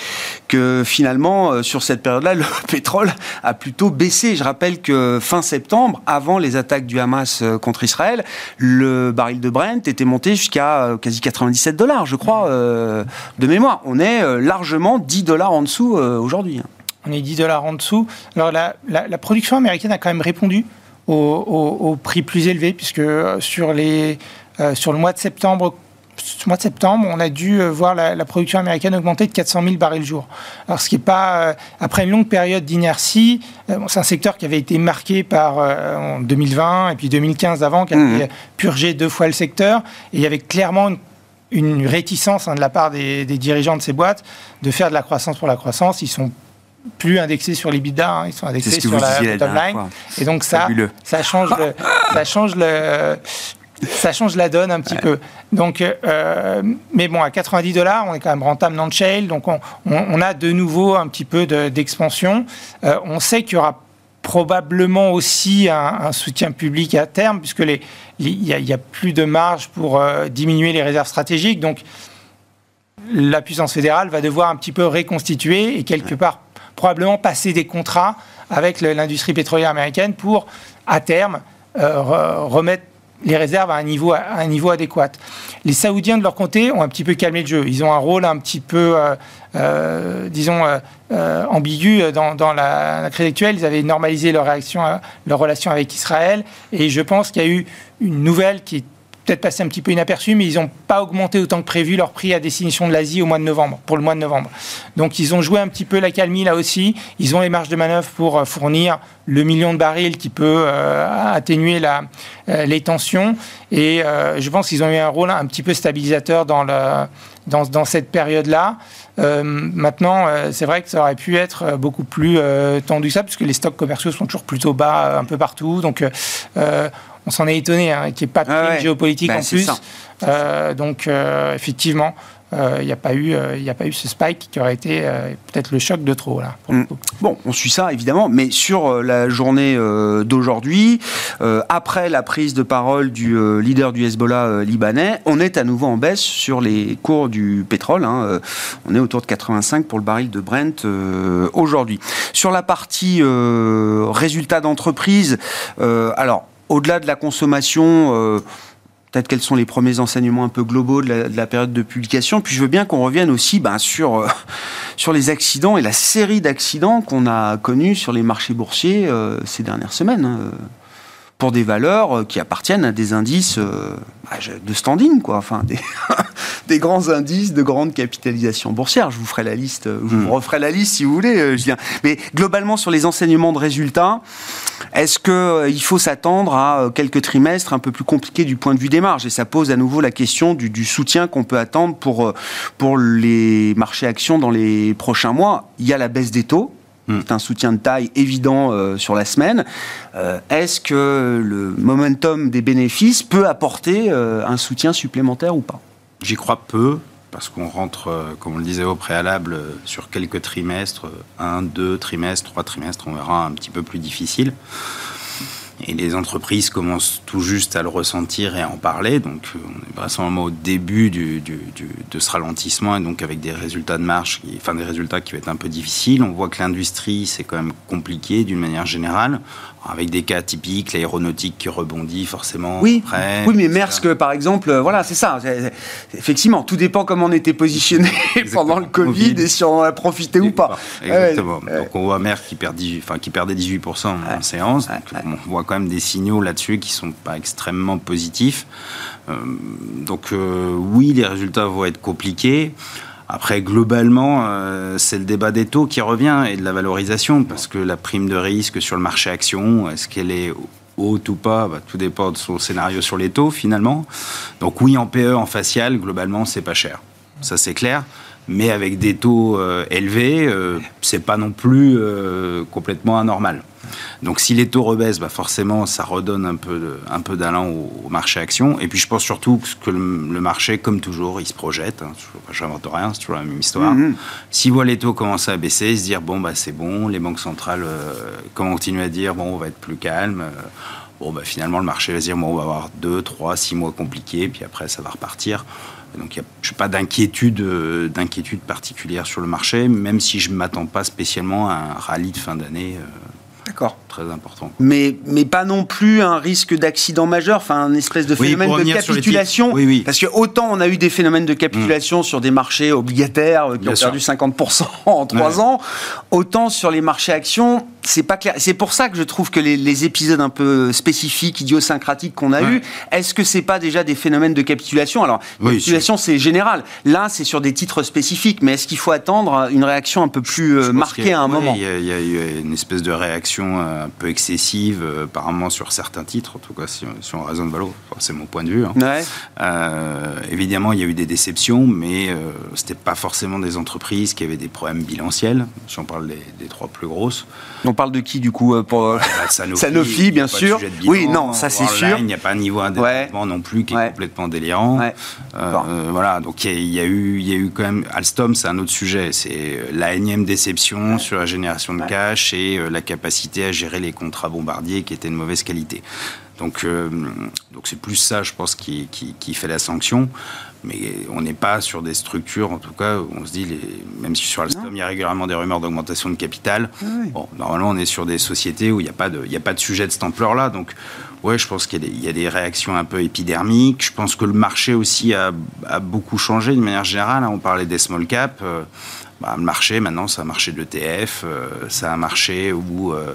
que finalement, sur cette période-là, le pétrole a plutôt baissé? Je rappelle que fin septembre, avant les attaques du Hamas contre Israël, le baril de Brent était monté jusqu'à quasi 97 dollars, je crois, de mémoire. On est largement 10 dollars en dessous aujourd'hui. On est 10 dollars en dessous. Alors la, production américaine a quand même répondu au, prix plus élevé, puisque euh, sur, les, euh, sur le mois de septembre, mois de septembre, on a dû euh, voir la, production américaine augmenter de 400 000 barils jour. Alors, ce qui n'est pas, après une longue période d'inertie, c'est un secteur qui avait été marqué par en 2020 et puis 2015 avant, qui avait mmh. purgé deux fois le secteur, et il y avait clairement une, réticence hein, de la part des, des, dirigeants de ces boîtes de faire de la croissance pour la croissance. Ils sont plus indexés sur les hein, ils sont indexés sur la bottom line. Et donc ça, ça change, le, ça change le, ça change la donne un petit peu. Donc, euh, mais bon, à 90 dollars, on est quand même rentable dans le shale, donc on, on, a de nouveau un petit peu d'expansion. Euh, on sait qu'il y aura probablement aussi un, soutien public à terme, puisque il n'y a, plus de marge pour euh, diminuer les réserves stratégiques. Donc, la puissance fédérale va devoir un petit peu réconstituer et quelque part probablement passer des contrats avec l'industrie pétrolière américaine pour, à terme, euh, remettre les réserves à un, niveau, à un niveau adéquat. Les Saoudiens, de leur côté, ont un petit peu calmé le jeu. Ils ont un rôle un petit peu, euh, euh, disons, ambigu dans, la, la, crise actuelle. Ils avaient normalisé leur, réaction, leur relation avec Israël. Et je pense qu'il y a eu une nouvelle qui est peut-être passé un petit peu inaperçu, mais ils n'ont pas augmenté autant que prévu leur prix à destination de l'Asie au mois de novembre, pour le mois de novembre. Donc ils ont joué un petit peu la calmie là aussi. Ils ont les marges de manœuvre pour euh, fournir le million de barils qui peut euh, atténuer la, euh, les tensions. Et je pense qu'ils ont eu un rôle un petit peu stabilisateur dans, le, dans, dans cette période-là. maintenant, c'est vrai que ça aurait pu être beaucoup plus tendu ça, puisque les stocks commerciaux sont toujours plutôt bas un peu partout. Donc, on s'en est étonné, hein, qu'il n'y ait pas de ah géopolitique bah, en plus. Euh, donc, euh, effectivement, euh, il n'y a, pas eu, a pas eu ce spike qui aurait été peut-être le choc de trop. Là, mm. Bon, on suit ça évidemment, mais sur la journée d'aujourd'hui, après la prise de parole du leader du Hezbollah libanais, on est à nouveau en baisse sur les cours du pétrole. Hein, on est autour de 85 pour le baril de Brent aujourd'hui. Sur la partie résultat d'entreprise, alors au-delà de la consommation, euh, peut-être quels sont les premiers enseignements un peu globaux de la, période de publication. Puis je veux bien qu'on revienne aussi ben, sur, euh, sur les accidents et la série d'accidents qu'on a connus sur les marchés boursiers euh, ces dernières semaines. Hein, pour des valeurs qui appartiennent à des indices bah, de standing, quoi. Enfin, des, grands indices de grande capitalisation boursière. Je vous ferai la liste, je vous hmm. referai la liste si vous voulez, Julien. Mais globalement, sur les enseignements de résultats, est-ce qu'il euh, faut s'attendre à euh, quelques trimestres un peu plus compliqués du point de vue des marges? Et ça pose à nouveau la question du, soutien qu'on peut attendre pour, euh, pour les marchés actions dans les prochains mois. Il y a la baisse des taux, hmm. c'est un soutien de taille évident sur la semaine. Est-ce que le momentum des bénéfices peut apporter un soutien supplémentaire ou pas? J'y crois peu parce qu'on rentre, euh, comme on le disait au préalable, euh, sur quelques trimestres, un, deux trimestres, trois trimestres, on verra un petit peu plus difficile. Et les entreprises commencent tout juste à le ressentir et à en parler. Donc, euh, on est vraisemblablement au début du, du, du, de ce ralentissement et donc avec des résultats de marge, qui, enfin des résultats qui vont être un peu difficiles. On voit que l'industrie, c'est quand même compliqué d'une manière générale avec des cas typiques, l'aéronautique qui rebondit forcément. Oui, après, oui mais Maersk, par exemple, euh, voilà, c'est ça. Effectivement, tout dépend comment on était positionné pendant le COVID, et si on a profité ou pas. Exactement. donc on voit Maersk qui, perd 18, enfin, qui perdait 18% en séance. Donc, on voit quand même des signaux là-dessus qui sont pas extrêmement positifs. Euh, donc euh, oui, les résultats vont être compliqués. Après, globalement, euh, c'est le débat des taux qui revient et de la valorisation, parce que la prime de risque sur le marché action, est-ce qu'elle est haute ou pas? Bah, Tout dépend de son scénario sur les taux, finalement. Donc oui, en PE, en facial, globalement, c'est pas cher. Ça, c'est clair. Mais avec des taux élevés, euh, c'est pas non plus complètement anormal. Donc si les taux rebaissent, bah forcément, ça redonne un peu, un peu d'allant au, marché action. Et puis je pense surtout que le, marché, comme toujours, il se projette. Hein, J'invente rien, c'est toujours la même histoire. Mm-hmm. S'il voit les taux commencer à baisser, se dire bon bah c'est bon, les banques centrales euh, continuent à dire bon on va être plus calme. Euh, bon bah finalement le marché va se dire bon on va avoir 2, 3, 6 mois compliqués, puis après ça va repartir. Donc, je n'ai pas d'inquiétude, euh, d'inquiétude particulière sur le marché, même si je ne m'attends pas spécialement à un rallye de fin d'année. Euh, D'accord. Très important. Mais, mais pas non plus un risque d'accident majeur, enfin un espèce de phénomène de capitulation. Oui, oui. Parce que autant on a eu des phénomènes de capitulation mm. sur des marchés obligataires qui ont perdu 50% en 3 ans, autant sur les marchés actions, c'est pas clair. C'est pour ça que je trouve que les, épisodes un peu spécifiques, idiosyncratiques qu'on a eu, est-ce que c'est pas déjà des phénomènes de capitulation? Alors, capitulation c'est général. Là, c'est sur des titres spécifiques, mais est-ce qu'il faut attendre une réaction un peu plus euh, marquée à un moment? Il y, a eu une espèce de réaction euh, un peu excessive, euh, apparemment sur certains titres, en tout cas si, on raisonne Valo, c'est mon point de vue. Hein. Euh, évidemment, il y a eu des déceptions, mais euh, c'était pas forcément des entreprises qui avaient des problèmes bilanciels. Si on parle des, trois plus grosses. Parle de qui du coup pour bah, Sanofi, bien sûr. oui, non, ça c'est sûr. Il n'y a pas un niveau d'endettement non plus qui est complètement délirant. voilà, donc il y, a eu, il y a eu quand même Alstom, c'est un autre sujet. C'est la énième déception sur la génération de cash et la capacité à gérer les contrats Bombardier qui était de mauvaise qualité. Donc, euh, donc c'est plus ça, je pense, qui, qui, fait la sanction. Mais on n'est pas sur des structures, en tout cas, où on se dit, les, même si sur Alstom, il y a régulièrement des rumeurs d'augmentation de capital, bon, normalement, on est sur des sociétés où il n'y a, pas de, a pas de sujet de cette ampleur-là. Donc, ouais, je pense qu'il y, y, a des réactions un peu épidermiques. Je pense que le marché aussi a, a beaucoup changé de manière générale. Hein. On parlait des small caps. Euh, bah, le marché, maintenant, c'est un marché de l'ETF, euh, c'est un marché où euh,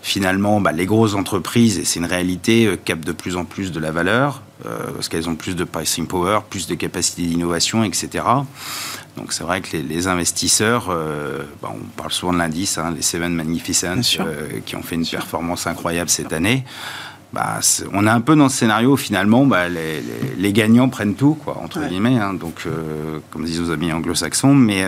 finalement bah, les grosses entreprises, et c'est une réalité, euh, captent de plus en plus de la valeur, parce qu'elles ont plus de pricing power, plus de capacité d'innovation, etc. Donc c'est vrai que les, investisseurs, bah, on parle souvent de l'indice, hein, les Seven Magnificent, qui ont fait une performance incroyable cette année. Bah, on est un peu dans ce scénario finalement, bah, les, gagnants prennent tout, quoi, entre guillemets. Hein, donc, comme disent nos amis anglo-saxons, mais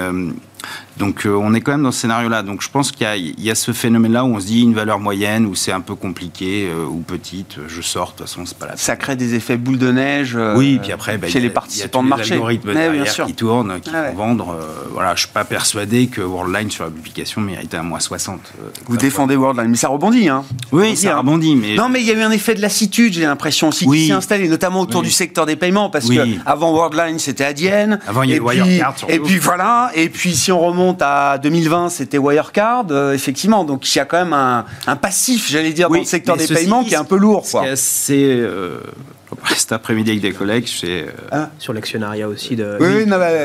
donc euh, on est quand même dans ce scénario-là. Donc je pense qu'il y, a ce phénomène-là où on se dit une valeur moyenne, où c'est un peu compliqué, euh, ou petite, je sors, de toute façon c'est pas la Ça crée des effets boule de neige euh, oui, puis après, bah, chez les participants de marché. algorithmes bien sûr. qui tournent, qui vont vendre. voilà, je suis pas persuadé que Worldline sur la publication méritait un mois 60. Vous défendez Worldline, mais ça rebondit. Hein. Oui, ça hein. rebondit. Mais... Non, mais il y a eu un effet de lassitude, j'ai l'impression aussi, qui s'est installé, notamment autour du secteur des paiements, parce que avant Worldline c'était Adyen. Avant il y a eu Wirecard. Et puis voilà, et puis si on remonte à 2020, c'était Wirecard, euh, effectivement. Donc il y a quand même un, passif, j'allais dire, dans le secteur des paiements qui est un peu lourd. C'est euh, cet après-midi avec des collègues, euh, ah. sur l'actionnariat aussi de. Oui,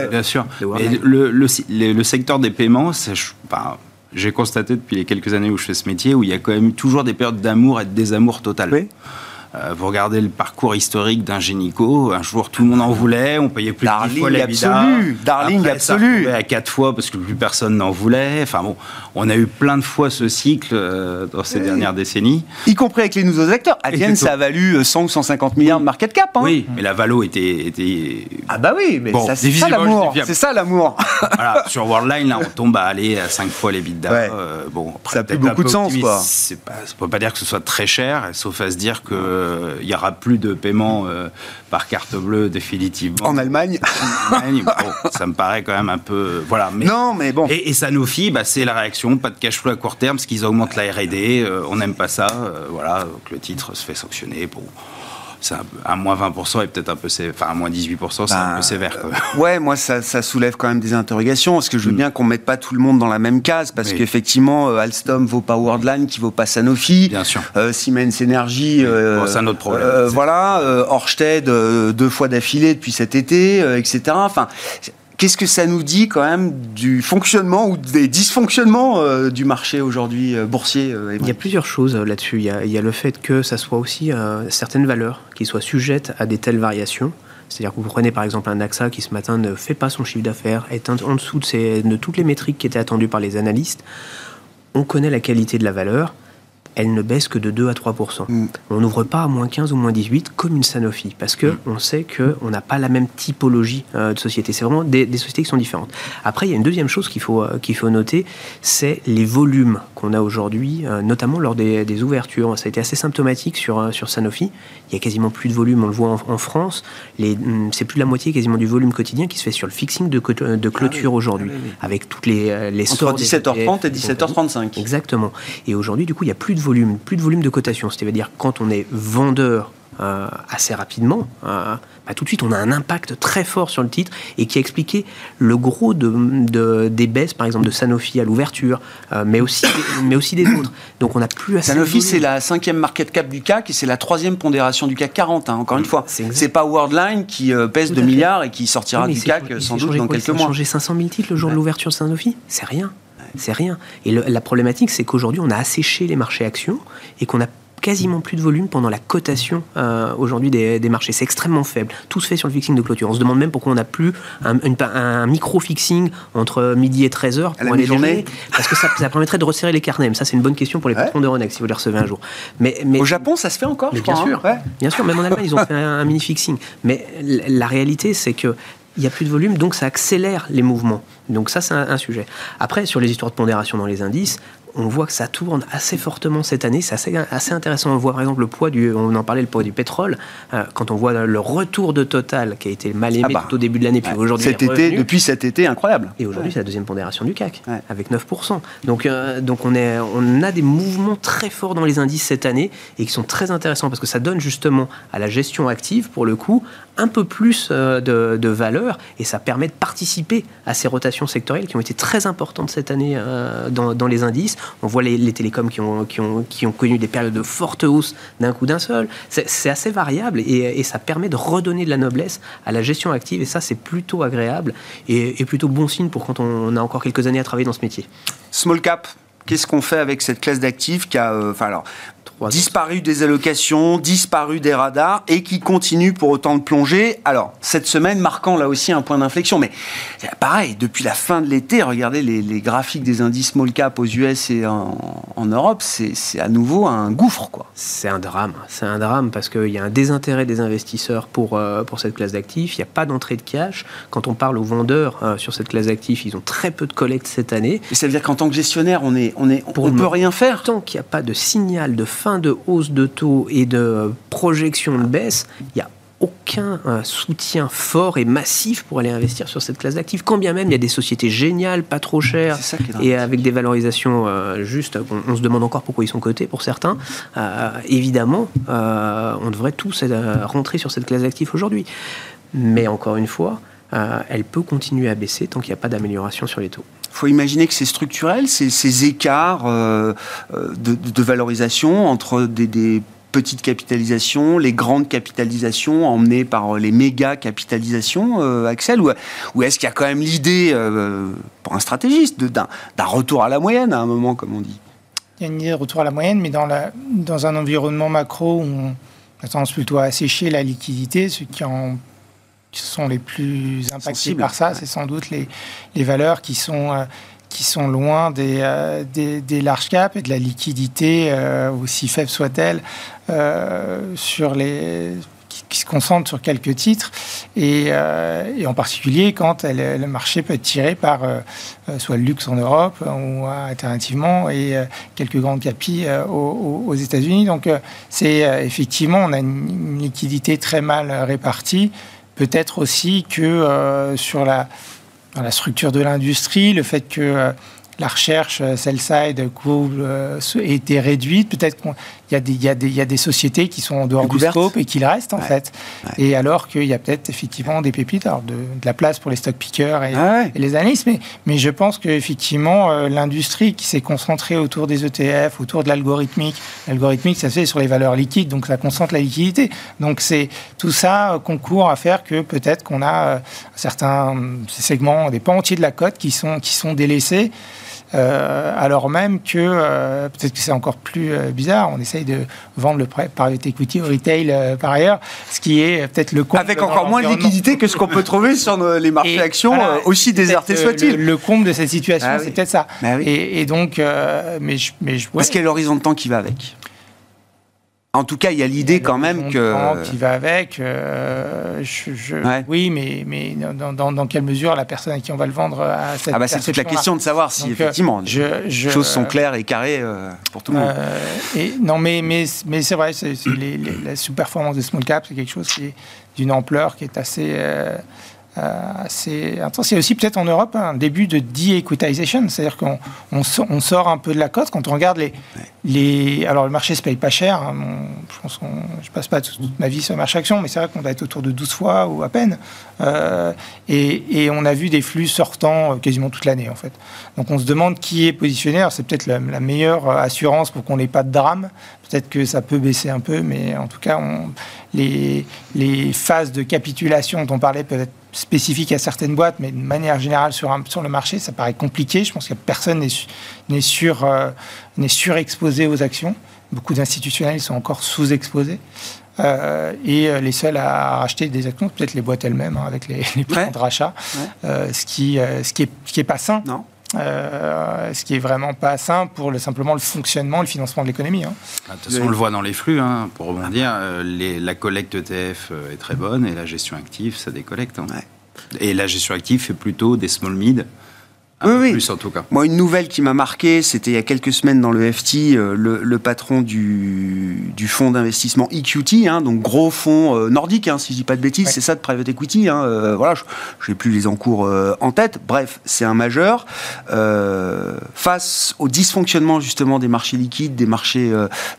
bien sûr. le, le, secteur des paiements, j'ai constaté depuis les quelques années où je fais ce métier, où il y a quand même toujours des périodes d'amour et de désamour total. Oui. Euh, vous regardez le parcours historique d'un génico, un jour tout le monde en voulait, on payait plus de 10 fois absolu, Darling Après, absolu. Ça à 4 fois parce que plus personne n'en voulait. Enfin bon, on a eu plein de fois ce cycle euh, dans ces dernières décennies. Y compris avec les nouveaux acteurs. Adyen, ça a valu 100 ou 150 milliards de market cap. Hein. Oui, mais la valo était, était... Ah bah oui, mais c'est ça l'amour. C'est ça l'amour. voilà, sur Worldline, là, on tombe à aller à 5 fois les bidas. Ouais. Euh, bon, ça a plus beaucoup de sens, quoi. Pas, ça peut pas dire que ce soit très cher, sauf à se dire que qu'il n'y aura plus de paiement par carte bleue définitivement. En Allemagne En Allemagne, bon, ça me paraît quand même un peu... Voilà, mais, non, mais bon. Et, Sanofi, bah, c'est la réaction, pas de cash flow à court terme, parce qu'ils augmentent la R&D, on n'aime pas ça, voilà, donc le titre se fait sanctionner. Bon c'est un, moins 20% et peut-être un peu sévère. Enfin, à moins 18%, c'est un peu bah, sévère. ouais, moi, ça, soulève quand même des interrogations. Parce que je veux mm. bien qu'on mette pas tout le monde dans la même case? Parce qu'effectivement, euh, Alstom vaut pas Worldline, qui vaut pas Sanofi. Bien sûr. Euh, Siemens Energy. Euh, c'est un autre problème. voilà. Orsted, deux fois d'affilée depuis cet été, etc. Enfin, Qu'est-ce que ça nous dit quand même du fonctionnement ou des dysfonctionnements euh, du marché aujourd'hui euh, boursier euh, Il y a plusieurs choses là-dessus. Il, y a le fait que ça soit aussi certaines valeurs qui soient sujettes à des telles variations. C'est-à-dire que vous prenez par exemple un AXA qui ce matin ne fait pas son chiffre d'affaires, est en dessous de, de toutes les métriques qui étaient attendues par les analystes. On connaît la qualité de la valeur elle ne baisse que de 2 à 3 mm. On n'ouvre pas à moins 15 ou moins 18 comme une Sanofi, parce que mm. on sait qu'on n'a pas la même typologie euh, de société. C'est vraiment des, sociétés qui sont différentes. Après, il y a une deuxième chose qu'il faut, euh, qu'il faut noter, c'est les volumes qu'on a aujourd'hui, euh, notamment lors des, ouvertures. Ça a été assez symptomatique sur, sur Sanofi. Il y a quasiment plus de volume, on le voit en, France. Mm, c'est plus la moitié quasiment du volume quotidien qui se fait sur le fixing de, de clôture ah aujourd'hui, ah avec toutes les, les Entre 17h30 et 17h35. Exactement. Et aujourd'hui, du coup, il y a plus de volume, plus de volume de cotation. C'est-à-dire quand on est vendeur euh, assez rapidement, euh, bah, tout de suite on a un impact très fort sur le titre et qui a expliqué le gros de, des baisses, par exemple de Sanofi à l'ouverture, euh, mais, aussi, mais aussi des autres. Donc on a plus assez Sanofi, c'est la cinquième market cap du CAC et c'est la troisième pondération du CAC 40, hein, encore une fois. C'est pas Worldline qui pèse 2 milliards et qui sortira du CAC sans doute dans quelques mois. changé 500 000 titres le jour de l'ouverture de Sanofi? C'est rien c'est rien. Et la problématique, c'est qu'aujourd'hui, on a asséché les marchés actions et qu'on a quasiment plus de volume pendant la cotation euh, aujourd'hui des, marchés. C'est extrêmement faible. Tout se fait sur le fixing de clôture. On se demande même pourquoi on n'a plus un, micro-fixing entre midi et 13h pour aller journée Parce que ça, permettrait de resserrer les carnets. Ça, c'est une bonne question pour les patrons de Ronex, si vous les recevez un jour. Mais, mais, Au Japon, ça se fait encore, je bien crois, hein. sûr. Bien sûr, même en Allemagne, ils ont fait un, un mini-fixing. Mais la réalité, c'est que il n'y a plus de volume, donc ça accélère les mouvements. Donc ça, c'est un, sujet. Après, sur les histoires de pondération dans les indices, on voit que ça tourne assez fortement cette année. C'est assez, intéressant. On voit par exemple le poids du, on en parlait, le poids du pétrole. Euh, quand on voit le retour de Total qui a été mal aimé ah bah. tout au début de l'année, puis aujourd'hui cet été, depuis cet été, incroyable. Et aujourd'hui, c'est la deuxième pondération du CAC avec 9%. Donc, euh, donc on, est, on a des mouvements très forts dans les indices cette année et qui sont très intéressants parce que ça donne justement à la gestion active, pour le coup, un peu plus euh, de, valeur et ça permet de participer à ces rotations sectorielles qui ont été très importantes cette année dans, dans les indices. On voit les, télécoms qui ont, qui, ont, qui ont, connu des périodes de forte hausse d'un coup d'un seul. C'est assez variable et, ça permet de redonner de la noblesse à la gestion active et ça, c'est plutôt agréable et, plutôt bon signe pour quand on a encore quelques années à travailler dans ce métier. Small cap, qu'est-ce qu'on fait avec cette classe d'actifs qui a, euh, alors, disparu des allocations, disparu des radars et qui continue pour autant de plonger. Alors, cette semaine marquant là aussi un point d'inflexion, mais pareil, depuis la fin de l'été, regardez les, graphiques des indices small cap aux US et en, Europe, c'est à nouveau un gouffre. quoi. C'est un drame, c'est un drame parce qu'il y a un désintérêt des investisseurs pour, euh, pour cette classe d'actifs, il n'y a pas d'entrée de cash. Quand on parle aux vendeurs euh, sur cette classe d'actifs, ils ont très peu de collecte cette année. Et ça veut dire qu'en tant que gestionnaire, on est, on est, on, peut rien faire Tant qu'il n'y a pas de signal de fin de hausse de taux et de projection de baisse, il n'y a aucun euh, soutien fort et massif pour aller investir sur cette classe d'actifs. Quand bien même il y a des sociétés géniales, pas trop chères, et avec des valorisations euh, justes, on, se demande encore pourquoi ils sont cotés pour certains. Euh, évidemment, on devrait tous rentrer sur cette classe d'actifs aujourd'hui. Mais encore une fois, elle peut continuer à baisser tant qu'il n'y a pas d'amélioration sur les taux. Il faut imaginer que c'est structurel, ces, écarts euh, euh, de, valorisation entre des, petites capitalisations, les grandes capitalisations emmenées par les méga capitalisations, euh, Axel Ou, est-ce qu'il y a quand même l'idée, pour un stratégiste, d'un retour à la moyenne à un moment, comme on dit? Il y a une idée de retour à la moyenne, mais dans, dans un environnement macro où on a tendance plutôt à assécher la liquidité, ce qui en qui sont les plus impactés par ça, c'est sans doute les, les, valeurs qui sont, euh, qui sont loin des, euh, des, des, large caps et de la liquidité, euh, aussi faible soit-elle, sur les, qui se concentre sur quelques titres, et, en particulier quand le marché peut être tiré par soit le luxe en Europe ou alternativement et quelques grandes capis aux, aux États-Unis. Donc c'est effectivement, on a une liquidité très mal répartie. Peut-être aussi que sur la structure de l'industrie, le fait que euh, la recherche euh, sell-side euh, ait été réduite. Peut-être qu'il y, a des, il y, a des, il y a des sociétés qui sont en dehors du scope et qui restent, en fait. Et alors qu'il y a peut-être effectivement des pépites, alors de, la place pour les stock pickers et, ah les analystes. Mais, mais je pense qu'effectivement, euh, l'industrie qui s'est concentrée autour des ETF, autour de l'algorithmique, l'algorithmique, ça se fait sur les valeurs liquides, donc ça concentre la liquidité. Donc c'est tout ça concourt à faire que peut-être qu'on a certains segments, des pans entiers de la cote qui sont, qui sont délaissés. Euh, alors même que, euh, peut-être que c'est encore plus euh, bizarre, on essaye de vendre le private equity au retail par ailleurs, ce qui est peut-être le comble. Avec encore moins de liquidité que ce qu'on peut trouver sur les marchés actions, aussi désertés soit-il. Le, comble de cette situation, ah c'est peut-être ça. Bah et, donc, mais je, mais je, Parce qu'il y a l'horizon de temps qui va avec. En tout cas, il y a l'idée quand même que. Qui va avec. Euh, oui, mais, mais dans, quelle mesure la personne à qui on va le vendre a cette. Ah, bah c'est toute la question de savoir si, euh, effectivement, les choses sont claires et carrées euh, pour tout le monde. et, non, mais, mais, mais c'est vrai, la sous-performance des small caps, c'est quelque chose qui est d'une ampleur qui est assez. C'est intense. Il y a aussi peut-être en Europe un début de de-equitization, c'est-à-dire qu'on on sort un peu de la cote quand on regarde les, les, alors le marché se paye pas cher. Hein. je pense je passe pas toute ma vie sur le marché action, mais c'est vrai qu'on doit être autour de 12 fois ou à peine. Euh, et, on a vu des flux sortant euh, quasiment toute l'année en fait. Donc on se demande qui est positionné. C'est peut-être la, meilleure assurance pour qu'on n'ait pas de drame. Peut-être que ça peut baisser un peu, mais en tout cas, on, les, les phases de capitulation dont on parlait peuvent être spécifiques à certaines boîtes, mais de manière générale sur, sur le marché, ça paraît compliqué. Je pense que personne n'est sur, euh, n'est surexposé aux actions. Beaucoup d'institutionnels sont encore sous-exposés. Euh, et euh, les seuls à racheter des actions, peut-être les boîtes elles-mêmes, hein, avec les, les plans de rachat, euh, ce, qui, ce, qui est, ce qui est pas sain. Non. Ce qui est vraiment pas sain pour le, simplement le fonctionnement, le financement de l'économie. Hein. Ah, de toute façon, on le voit dans les flux, hein, pour rebondir, les, la collecte ETF est très bonne et la gestion active, ça décollecte. Hein. Et la gestion active fait plutôt des small mid oui, oui. Plus en tout cas. Moi, une nouvelle qui m'a marqué, c'était il y a quelques semaines dans le FT, euh, le, patron du, du fonds d'investissement EQT, hein, donc gros fonds euh, nordique, hein, si je dis pas de bêtises, c'est ça de private equity. Hein, euh, voilà, je n'ai plus les encours en tête. Bref, c'est un majeur. face au dysfonctionnement justement des marchés liquides, des marchés,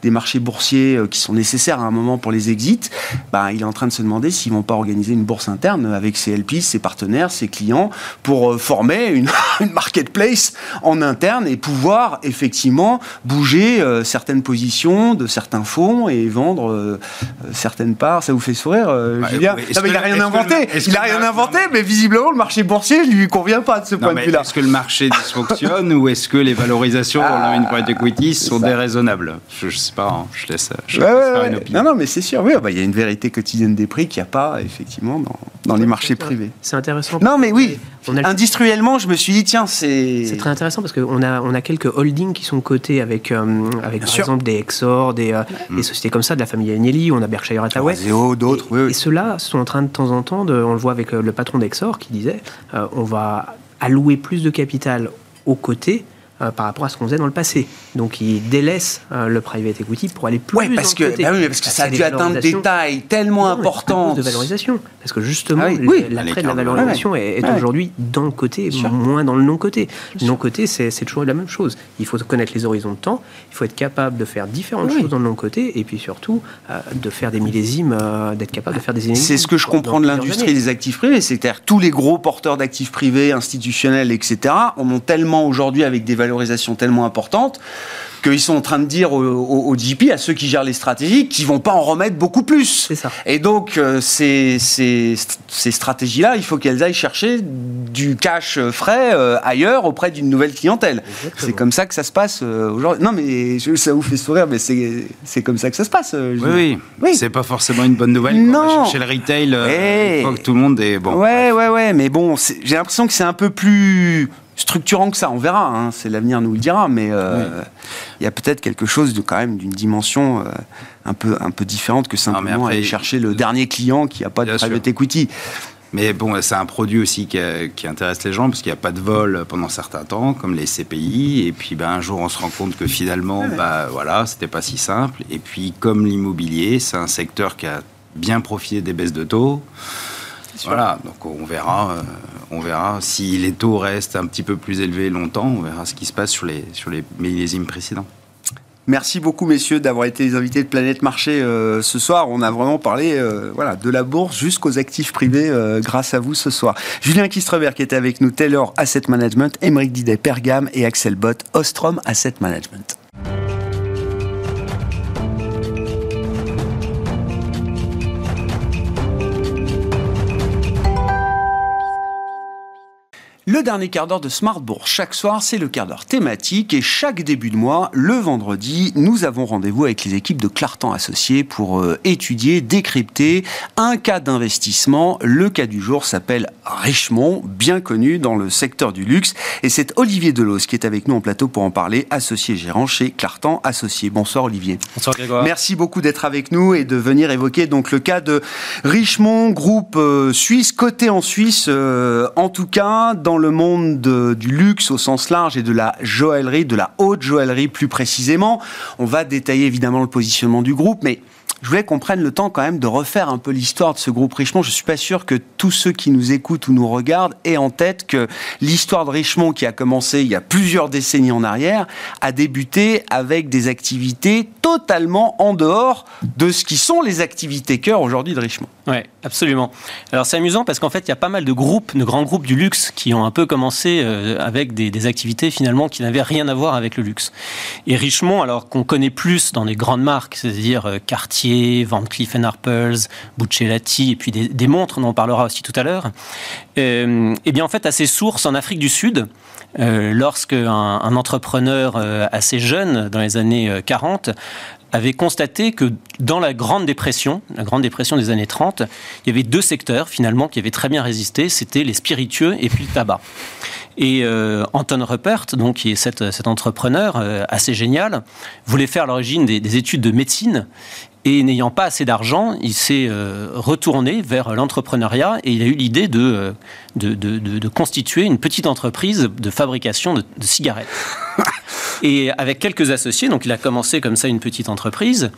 des marchés boursiers qui sont nécessaires à un moment pour les exits, bah, il est en train de se demander s'ils vont pas organiser une bourse interne avec ses LPs, ses partenaires, ses clients, pour former une marketplace en interne et pouvoir effectivement bouger euh, certaines positions de certains fonds et vendre euh, euh, certaines parts. Ça vous fait sourire, Julien Il n'a rien inventé. il n'a rien inventé, mais visiblement le marché boursier ne lui convient pas de ce point de vue-là. Est-ce que le marché dysfonctionne ou est-ce que les valorisations dans une private equity sont déraisonnables? Je ne sais pas. Hein. Je laisse, faire une opinion. Non, non, mais c'est sûr. Oui, bah, il y a une vérité quotidienne des prix qu'il n'y a pas effectivement dans, dans les marchés privés. C'est intéressant. Non, mais oui. Industriellement, je me suis dit tiens, c'est très intéressant parce qu'on a, on a quelques holdings qui sont cotés avec, euh, avec par exemple des Exor, des, euh, des, sociétés comme ça, de la famille Agnelli, on a Berkshire Hathaway. d'autres, oui, Et ceux-là sont en train de temps en temps, de, on le voit avec euh, le patron d'Exor qui disait on va allouer plus de capital aux côtés euh, par rapport à ce qu'on faisait dans le passé. Donc il délaisse euh, le private equity pour aller plus ouais, parce que, bah oui, parce que ça a dû atteindre des tailles tellement importantes. de valorisation. Parce que justement, ah l'attrait de la valorisation est, aujourd'hui dans le côté, moins dans le non-côté. Le non-côté, c'est toujours la même chose. Il faut connaître les horizons de temps, il faut être capable de faire différentes choses dans le non-côté, et puis surtout euh, de faire des millésimes, d'être capable de faire des C'est ce que je comprends de l'industrie des actifs privés, c'est-à-dire tous les gros porteurs d'actifs privés, institutionnels, etc., en ont tellement aujourd'hui avec des valeurs valorisation tellement importante qu'ils sont en train de dire aux, GP, à ceux qui gèrent les stratégies, qu'ils vont pas en remettre beaucoup plus. Ça. Et donc, euh, ces, ces, ces stratégies-là, il faut qu'elles aillent chercher du cash frais euh, ailleurs auprès d'une nouvelle clientèle. C'est comme ça que ça se passe euh, aujourd'hui. Non, mais ça vous fait sourire, mais c'est comme ça que ça se passe. oui, oui. oui. C'est pas forcément une bonne nouvelle. Non. Chercher le retail, hey. une fois que tout le monde est bon. Ouais, ouais, ouais. Mais bon, j'ai l'impression que c'est un peu plus structurant que ça. On verra, hein, c'est l'avenir nous le dira, mais euh, il y a peut-être quelque chose de quand même d'une dimension euh, un peu un peu différente que simplement aller chercher le dernier client qui n'a pas de private equity. Mais bon, c'est un produit aussi qui, intéresse les gens parce qu'il n'y a pas de vol pendant certains temps, comme les CPI. Et puis, ben, un jour, on se rend compte que finalement, bah, voilà, c'était pas si simple. Et puis, comme l'immobilier, c'est un secteur qui a bien profité des baisses de taux. Voilà, donc on verra, euh, on verra si les taux restent un petit peu plus élevés longtemps, on verra ce qui se passe sur les, sur millésimes précédents. Merci beaucoup, messieurs, d'avoir été les invités de Planète Marché euh, ce soir. On a vraiment parlé euh, voilà, de la bourse jusqu'aux actifs privés grâce à vous ce soir. Julien Kistreber qui était avec nous, Taylor Asset Management, Émeric Didet, Pergam et Axel Bott, Ostrom Asset Management. Le dernier quart d'heure de Smartbourg, chaque soir, c'est le quart d'heure thématique et chaque début de mois, le vendredi, nous avons rendez-vous avec les équipes de Clartan Associés pour euh, étudier, décrypter un cas d'investissement. Le cas du jour s'appelle Richemont, bien connu dans le secteur du luxe. Et c'est Olivier Delos qui est avec nous en plateau pour en parler, associé gérant chez Clartan Associés. Bonsoir Olivier. Bonsoir Grégoire. Merci beaucoup d'être avec nous et de venir évoquer donc le cas de Richemont, groupe euh, suisse, coté en Suisse, euh, en tout cas dans le monde du luxe au sens large et de la joaillerie, de la haute joaillerie plus précisément. On va détailler évidemment le positionnement du groupe, mais je voulais qu'on prenne le temps quand même de refaire un peu l'histoire de ce groupe Richemont. Je suis pas sûr que tous ceux qui nous écoutent ou nous regardent aient en tête que l'histoire de Richemont, qui a commencé il y a plusieurs décennies en arrière, a débuté avec des activités totalement en dehors de ce qui sont les activités cœur aujourd'hui de Richemont. Oui, absolument. Alors c'est amusant parce qu'en fait, il y a pas mal de groupes, de grands groupes du luxe qui ont un peu commencé euh, avec des, des, activités finalement qui n'avaient rien à voir avec le luxe. Et Richemont, alors qu'on connaît plus dans les grandes marques, c'est-à-dire euh, Cartier, Van Cleef Arpels, Buccellati, et puis des, des montres, on parlera aussi tout à l'heure, euh, eh bien en fait, à ses sources en Afrique du Sud, euh, lorsque un, entrepreneur euh, assez jeune, dans les années 40, avait constaté que dans la Grande Dépression, la Grande Dépression des années 30, il y avait deux secteurs finalement qui avaient très bien résisté, c'était les spiritueux et puis le tabac. Et euh, Anton Rupert, donc, qui est cet, entrepreneur euh, assez génial, voulait faire l'origine des, études de médecine et n'ayant pas assez d'argent, il s'est euh, retourné vers l'entrepreneuriat et il a eu l'idée de de, de, de, constituer une petite entreprise de fabrication de, cigarettes. et avec quelques associés, donc il a commencé comme ça une petite entreprise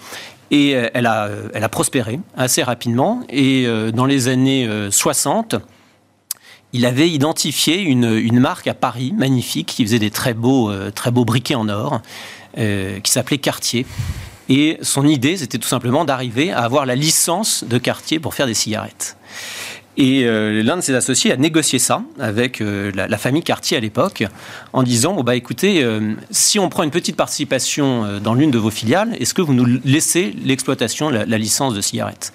et elle a, elle a prospéré assez rapidement. Et dans les années 60, il avait identifié une, une, marque à Paris, magnifique, qui faisait des très beaux, très beaux briquets en or, euh, qui s'appelait Cartier. Et son idée, c'était tout simplement d'arriver à avoir la licence de Cartier pour faire des cigarettes. Et euh, l'un de ses associés a négocié ça avec euh, la, famille Cartier à l'époque, en disant bon, bah écoutez, euh, si on prend une petite participation dans l'une de vos filiales, est-ce que vous nous laissez l'exploitation, la, licence de cigarettes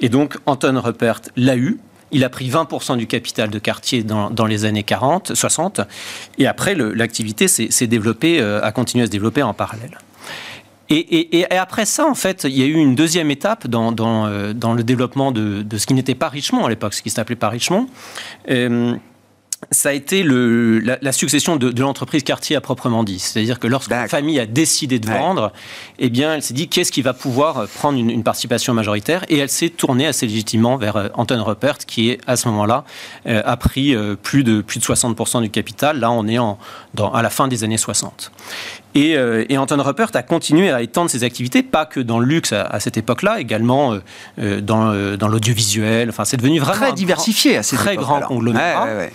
Et donc Anton Rupert l'a eu. Il a pris 20% du capital de Cartier dans, dans, les années 40, 60, et après l'activité s'est développée, a continué à se développer en parallèle. Et, et, et, après ça, en fait, il y a eu une deuxième étape dans, dans, euh, dans le développement de, de, ce qui n'était pas Richemont à l'époque, ce qui s'appelait pas Richemont. Euh, ça a été le, la, la, succession de, de l'entreprise Cartier à proprement dit. C'est-à-dire que lorsque la famille a décidé de vendre, ouais. eh bien, elle s'est dit qu'est-ce qui va pouvoir prendre une, une participation majoritaire? Et elle s'est tournée assez légitimement vers euh, Anton Rupert qui est à ce moment-là euh, a pris euh, plus de plus de 60% du capital. Là, on est en, dans, à la fin des années 60. Et, euh, et, Anton Rupert a continué à étendre ses activités, pas que dans le luxe à, à cette époque-là, également euh, dans, euh, dans l'audiovisuel. Enfin, c'est devenu vraiment très diversifié à cette très époque, grand conglomérat. Ouais, ouais, ouais.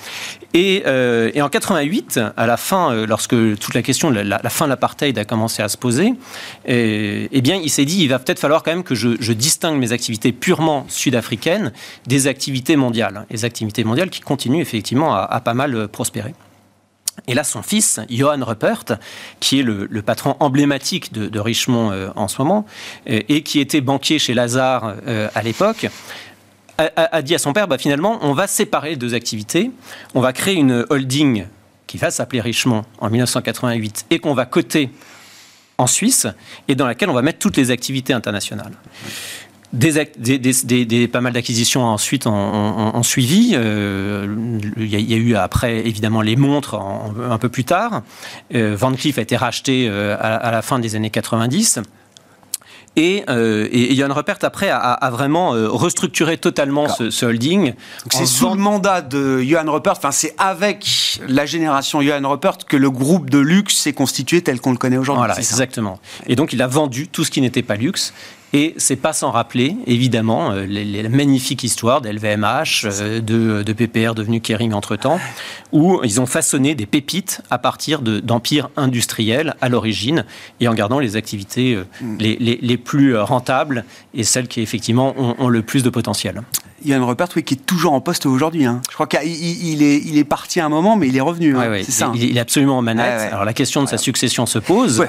Et, euh, et, en 88, à la fin, lorsque toute la question, la, la fin de l'apartheid a commencé à se poser, eh bien, il s'est dit, il va peut-être falloir quand même que je, je distingue mes activités purement sud-africaines des activités mondiales, les activités mondiales qui continuent effectivement à, à pas mal prospérer. Et là, son fils, Johan Rupert, qui est le, patron emblématique de, de Richemont euh, en ce moment, euh, et qui était banquier chez Lazare euh, à l'époque, a, a, dit à son père, bah, finalement, on va séparer les deux activités, on va créer une holding qui va s'appeler Richemont en 1988 et qu'on va coter en Suisse, et dans laquelle on va mettre toutes les activités internationales. Des, pas mal d'acquisitions ensuite ont, suivi. Euh, il y, a eu après, évidemment, les montres un peu plus tard. Euh, Van Cleef a été racheté euh, à, la fin des années 90. Et, euh, et, Johan Rupert, après, a, vraiment restructuré totalement ce, holding. C'est sous le mandat de Johan Rupert, enfin, c'est avec la génération Johan Rupert que le groupe de luxe s'est constitué tel qu'on le connaît aujourd'hui. Voilà, exactement. Et donc, il a vendu tout ce qui n'était pas luxe. Et c'est pas sans rappeler, évidemment, euh, la magnifique histoire d'LVMH, euh, de, de, PPR devenu Kering entre-temps, où ils ont façonné des pépites à partir d'empires industriels à l'origine et en gardant les activités euh, mm. les, les, les, plus rentables et celles qui, effectivement, ont, ont le plus de potentiel. Yann Rupert, oui, qui est toujours en poste aujourd'hui. Hein. Je crois qu'il est, il est parti un moment, mais il est revenu. Hein. ça. Il, est absolument en manette. Alors la question de sa succession se pose,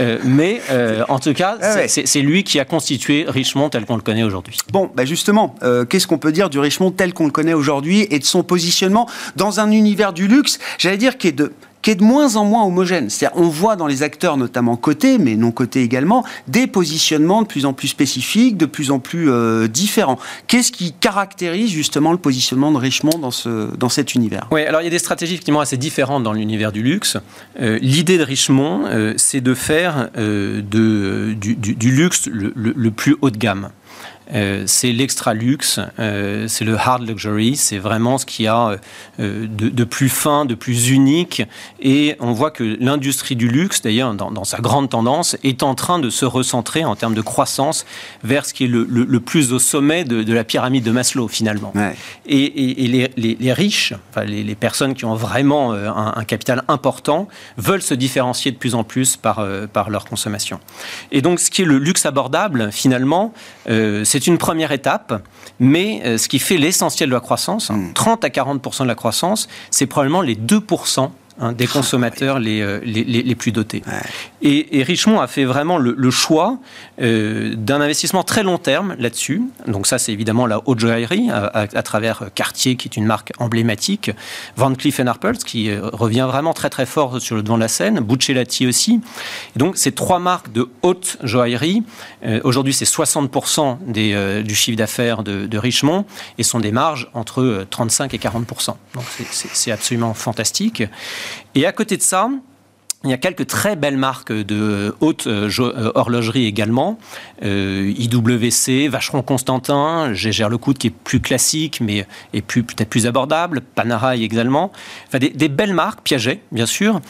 euh, mais euh, en tout cas, c'est lui qui a constitué Richemont tel qu'on le connaît aujourd'hui. Bon, bah justement, euh, qu'est-ce qu'on peut dire du Richemont tel qu'on le connaît aujourd'hui et de son positionnement dans un univers du luxe, j'allais dire, qui est de qui est de moins en moins homogène. C'est-à-dire, on voit dans les acteurs, notamment cotés, mais non cotés également, des positionnements de plus en plus spécifiques, de plus en plus euh, différents. Qu'est-ce qui caractérise justement le positionnement de Richemont dans, ce, dans cet univers? Oui, alors il y a des stratégies effectivement assez différentes dans l'univers du luxe. Euh, l'idée de Richemont, euh, c'est de faire du, luxe le plus haut de gamme. Euh, c'est l'extra luxe, euh, c'est le hard luxury, c'est vraiment ce qu'il y a euh, de, plus fin, de plus unique. Et on voit que l'industrie du luxe, d'ailleurs, dans, sa grande tendance, est en train de se recentrer en termes de croissance vers ce qui est le, plus au sommet de, la pyramide de Maslow, finalement. Et, les, riches, enfin, les, personnes qui ont vraiment un, capital important, veulent se différencier de plus en plus par, par leur consommation. Et donc, ce qui est le luxe abordable, finalement, c'est c'est une première étape, mais euh, ce qui fait l'essentiel de la croissance, 30 hmm. à 40% de la croissance, c'est probablement les 2 Hein, des consommateurs les, euh, les, les, plus dotés. Et, Richemont a fait vraiment le, choix euh, d'un investissement très long terme là-dessus. Donc ça, c'est évidemment la haute joaillerie à, travers Cartier, qui est une marque emblématique, Van Cleef Arpels, qui euh, revient vraiment très très fort sur le devant de la scène, Buccellati aussi. donc ces trois marques de haute joaillerie, aujourd'hui c'est 60% des, du chiffre d'affaires de, de, Richemont et sont des marges entre 35 et 40%. Donc c'est absolument fantastique. Et à côté de ça, il y a quelques très belles marques de haute euh, euh, horlogerie également. Euh, IWC, Vacheron Constantin, Gégère Lecoute qui est plus classique mais est plus, peut-être plus abordable, Panerai également. Enfin, des, belles marques, Piaget bien sûr,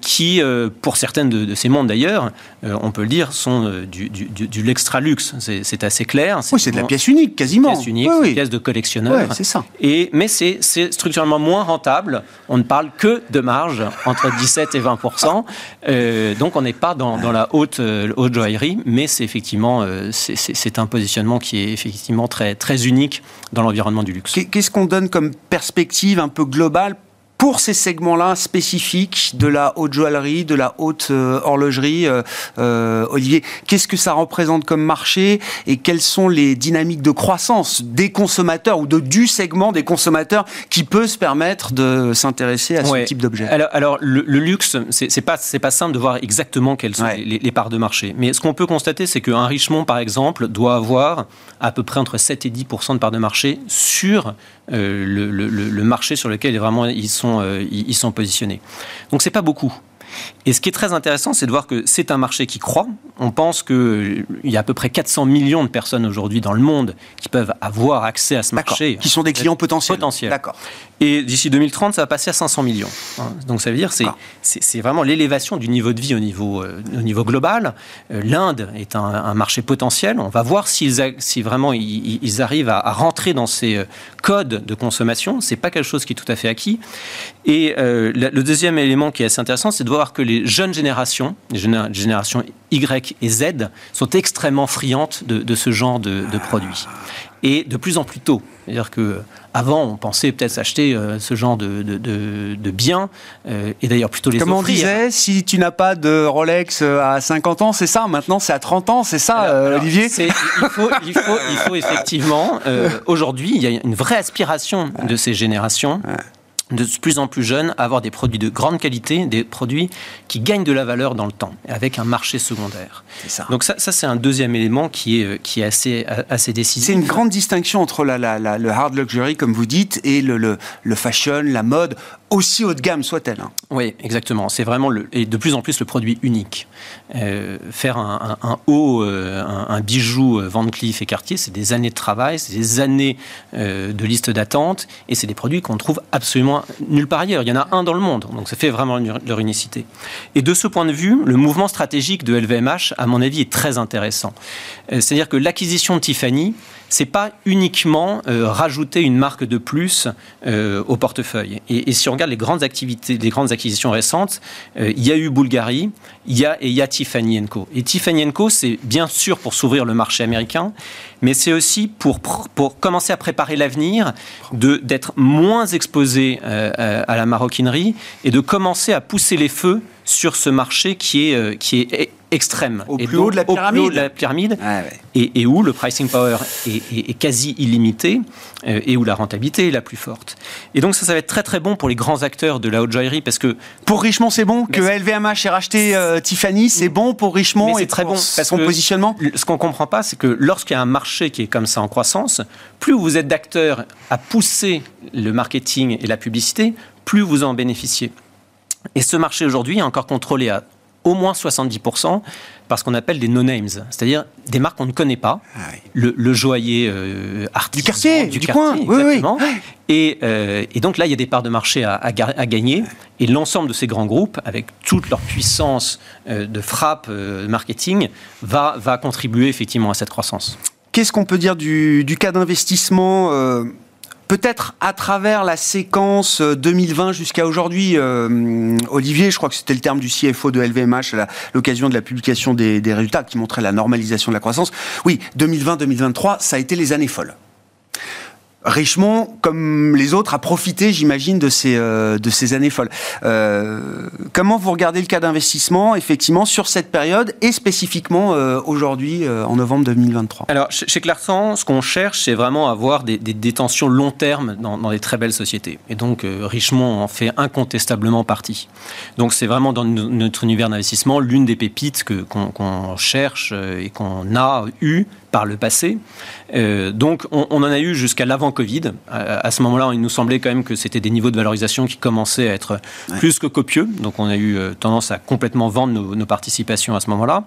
qui, pour certaines de, ces mondes d'ailleurs, on peut le dire, sont du, du, l'extra luxe. C'est assez clair. Oui, c'est de la pièce unique quasiment. Pièce unique, oui, pièce de collectionneur. c'est ça. Et, mais c'est structurellement moins rentable. On ne parle que de marge entre 17 et 20 euh, donc on n'est pas dans, la haute, euh, haute joaillerie, mais c'est effectivement euh, c'est un positionnement qui est effectivement très, très unique dans l'environnement du luxe. Qu'est-ce qu'on donne comme perspective un peu globale pour ces segments-là spécifiques de la haute joaillerie, de la haute euh, horlogerie, euh, euh, Olivier, qu'est-ce que ça représente comme marché et quelles sont les dynamiques de croissance des consommateurs ou de du segment des consommateurs qui peut se permettre de s'intéresser à ce type d'objet? Alors, alors, le, luxe, c'est pas c'est pas simple de voir exactement quelles sont les, parts de marché, mais ce qu'on peut constater, c'est qu'un Richemont, par exemple, doit avoir à peu près entre 7 et 10% de parts de marché sur le, le, marché sur lequel vraiment ils sont euh, ils sont positionnés. Donc c'est pas beaucoup. Et ce qui est très intéressant, c'est de voir que c'est un marché qui croît. On pense qu'il y a à peu près 400 millions de personnes aujourd'hui dans le monde qui peuvent avoir accès à ce marché. Qui sont des clients potentiels. potentiels. D'accord. Et d'ici 2030, ça va passer à 500 millions. Hein. Donc ça veut dire c'est c'est vraiment l'élévation du niveau de vie au niveau euh, au niveau global. Euh, L'Inde est un, marché potentiel. On va voir s'ils si vraiment ils, arrivent à, rentrer dans ces euh, codes de consommation. C'est pas quelque chose qui est tout à fait acquis. Et le deuxième élément qui est assez intéressant, c'est de voir que les jeunes générations, les générations Y et Z, sont extrêmement friandes de, ce genre de, de produits. Et de plus en plus tôt. C'est-à-dire que avant, on pensait peut-être s'acheter euh, ce genre de, de, biens, euh, et d'ailleurs plutôt les Comme on disait, si tu n'as pas de Rolex euh, à 50 ans, c'est ça, maintenant c'est à 30 ans, c'est ça, Olivier il faut, il, faut, il faut, effectivement, aujourd'hui, il y a une vraie aspiration de ces générations de plus en plus jeunes à avoir des produits de grande qualité, des produits qui gagnent de la valeur dans le temps, avec un marché secondaire. Ça. Donc ça, ça c'est un deuxième élément qui est, euh, qui est assez, assez décisif. C'est une grande distinction entre la, la, la, le hard luxury, comme vous dites, et le, le, le fashion, la mode, aussi haut de gamme soit-elle. Hein. Oui, exactement. C'est vraiment le, et de plus en plus le produit unique. Euh, faire un, un, haut, euh, un, bijou Van Cleef et Cartier, c'est des années de travail, c'est des années euh, de liste d'attente, et c'est des produits qu'on trouve absolument nulle part ailleurs. Il y en a un dans le monde, donc ça fait vraiment leur unicité. Et de ce point de vue, le mouvement stratégique de LVMH, à mon avis, est très intéressant. Euh, c'est-à-dire que l'acquisition de Tiffany, c'est pas uniquement euh, rajouter une marque de plus euh, au portefeuille. Et, si on regarde les grandes activités, les grandes acquisitions récentes, euh, il y a eu Bulgari, il y a et il y a Tiffany Co. Et Tiffany Co, c'est bien sûr pour s'ouvrir le marché américain, mais c'est aussi pour pour commencer à préparer l'avenir, d'être moins exposé euh, à la maroquinerie et de commencer à pousser les feux sur ce marché qui est qui est extrême. Au et plus donc, haut de la pyramide. Au plus haut de la pyramide. Ah ouais. et, et, où le pricing power est, est, est quasi illimité euh, et où la rentabilité est la plus forte. Et donc ça, ça va être très très bon pour les grands acteurs de la haute joaillerie parce que pour Richemont c'est bon que LVMH ait racheté euh, Tiffany, c'est bon pour Richemont et très bon parce son positionnement? Ce qu'on comprend pas, c'est que lorsqu'il y a un marché qui est comme ça en croissance, plus vous êtes d'acteurs à pousser le marketing et la publicité, plus vous en bénéficiez. Et ce marché aujourd'hui est encore contrôlé à au moins 70% par ce qu'on appelle des no-names, c'est-à-dire des marques qu'on ne connaît pas, ah oui. le, le, joaillier euh, artisan du quartier, du, du quartier, coin, exactement. Oui, oui. Et, euh, et, donc là, il y a des parts de marché à, à, à gagner, et l'ensemble de ces grands groupes, avec toute leur puissance euh, de frappe marketing, va, va contribuer effectivement à cette croissance. Qu'est-ce qu'on peut dire du, du cas d'investissement Peut-être à travers la séquence 2020 jusqu'à aujourd'hui, euh, Olivier, je crois que c'était le terme du CFO de LVMH à l'occasion de la publication des, des, résultats qui montrait la normalisation de la croissance. Oui, 2020-2023, ça a été les années folles. Richemont, comme les autres, a profité, j'imagine, de ces, euh, de ces années folles. Euh, comment vous regardez le cas d'investissement, effectivement, sur cette période et spécifiquement euh, aujourd'hui, en novembre 2023 Alors, chez Clarkson, ce qu'on cherche, c'est vraiment avoir des, détentions long terme dans, des très belles sociétés. Et donc, Richemont en fait incontestablement partie. Donc, c'est vraiment dans notre univers d'investissement l'une des pépites qu'on qu cherche et qu'on a eu par le passé. Euh, donc, on, on, en a eu jusqu'à l'avant Covid. À, à ce moment-là, il nous semblait quand même que c'était des niveaux de valorisation qui commençaient à être ouais. plus que copieux. Donc, on a eu euh, tendance à complètement vendre nos, nos participations à ce moment-là.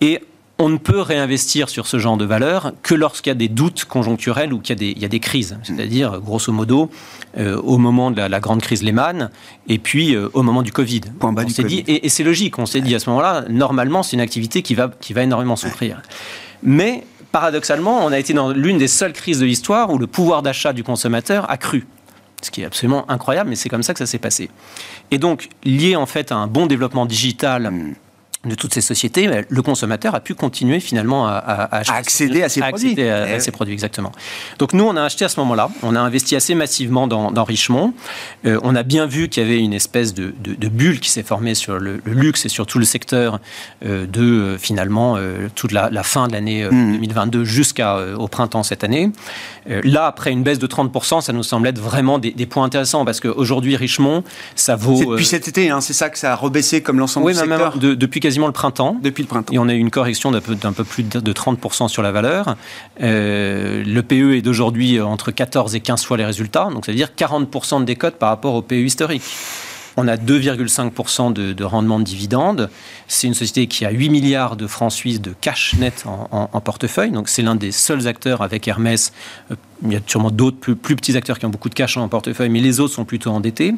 Et on ne peut réinvestir sur ce genre de valeur que lorsqu'il y a des doutes conjoncturels ou qu'il y, y, a des crises. C'est-à-dire, grosso modo, euh, au moment de la, la, grande crise Lehman et puis euh, au moment du Covid. Point bas on du s'est dit, et, et c'est logique, on s'est dit à ce moment-là, normalement, c'est une activité qui va, qui va énormément souffrir. Mais paradoxalement, on a été dans l'une des seules crises de l'histoire où le pouvoir d'achat du consommateur a cru. Ce qui est absolument incroyable, mais c'est comme ça que ça s'est passé. Et donc, lié en fait à un bon développement digital de toutes ces sociétés, le consommateur a pu continuer finalement à, à, à accéder à ces à produits. Accéder à, eh ces produits, exactement. Donc nous, on a acheté à ce moment-là, on a investi assez massivement dans, dans Richemont. Euh, on a bien vu qu'il y avait une espèce de, de, de bulle qui s'est formée sur le, le, luxe et sur tout le secteur euh, de euh, finalement toute la, la, fin de l'année mmh. 2022 jusqu'au printemps cette année. là, après une baisse de 30%, ça nous semble être vraiment des, des points intéressants parce qu'aujourd'hui, Richemont, ça vaut... Depuis cet été, hein, c'est ça que ça a rebaissé comme l'ensemble oui, du secteur même de, depuis quasiment le printemps. Depuis le printemps. Et on a eu une correction d'un peu, peu, plus de 30% sur la valeur. Euh, le PE est d'aujourd'hui entre 14 et 15 fois les résultats. Donc ça veut dire 40% de décote par rapport au PE historique. On a 2,5% de, de, rendement de dividendes. C'est une société qui a 8 milliards de francs suisses de cash net en, en, en portefeuille. Donc c'est l'un des seuls acteurs avec Hermès. Euh, il y a sûrement d'autres plus, plus, petits acteurs qui ont beaucoup de cash en portefeuille, mais les autres sont plutôt endettés.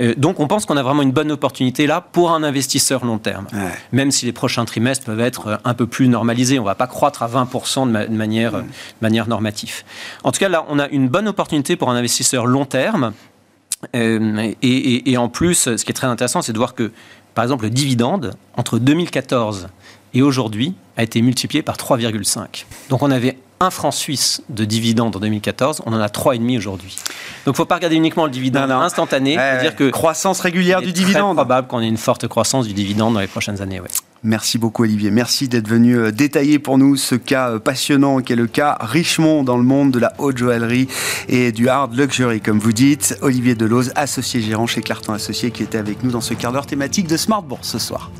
Euh, donc on pense qu'on a vraiment une bonne opportunité là pour un investisseur long terme. Ouais. Même si les prochains trimestres peuvent être un peu plus normalisés. On ne va pas croître à 20% de, ma de manière, mmh. de manière normative. En tout cas, là, on a une bonne opportunité pour un investisseur long terme. Euh, et, et, en plus, ce qui est très intéressant, c'est de voir que, par exemple, le dividende, entre 2014 et aujourd'hui a été multiplié par 3,5. Donc on avait un franc suisse de dividende en 2014, on en a 3,5 aujourd'hui. Donc il ne faut pas regarder uniquement le dividende instantané, ouais, dire que croissance régulière du dividende. C'est probable qu'on ait une forte croissance du dividende dans les prochaines années. Ouais. Merci beaucoup Olivier. Merci d'être venu euh, détailler pour nous ce cas euh, passionnant qui est le cas Richemont dans le monde de la haute joaillerie et du hard luxury, comme vous dites. Olivier Delose, associé gérant chez Clarton Associé, qui était avec nous dans ce quart d'heure thématique de Smart Bourse ce soir.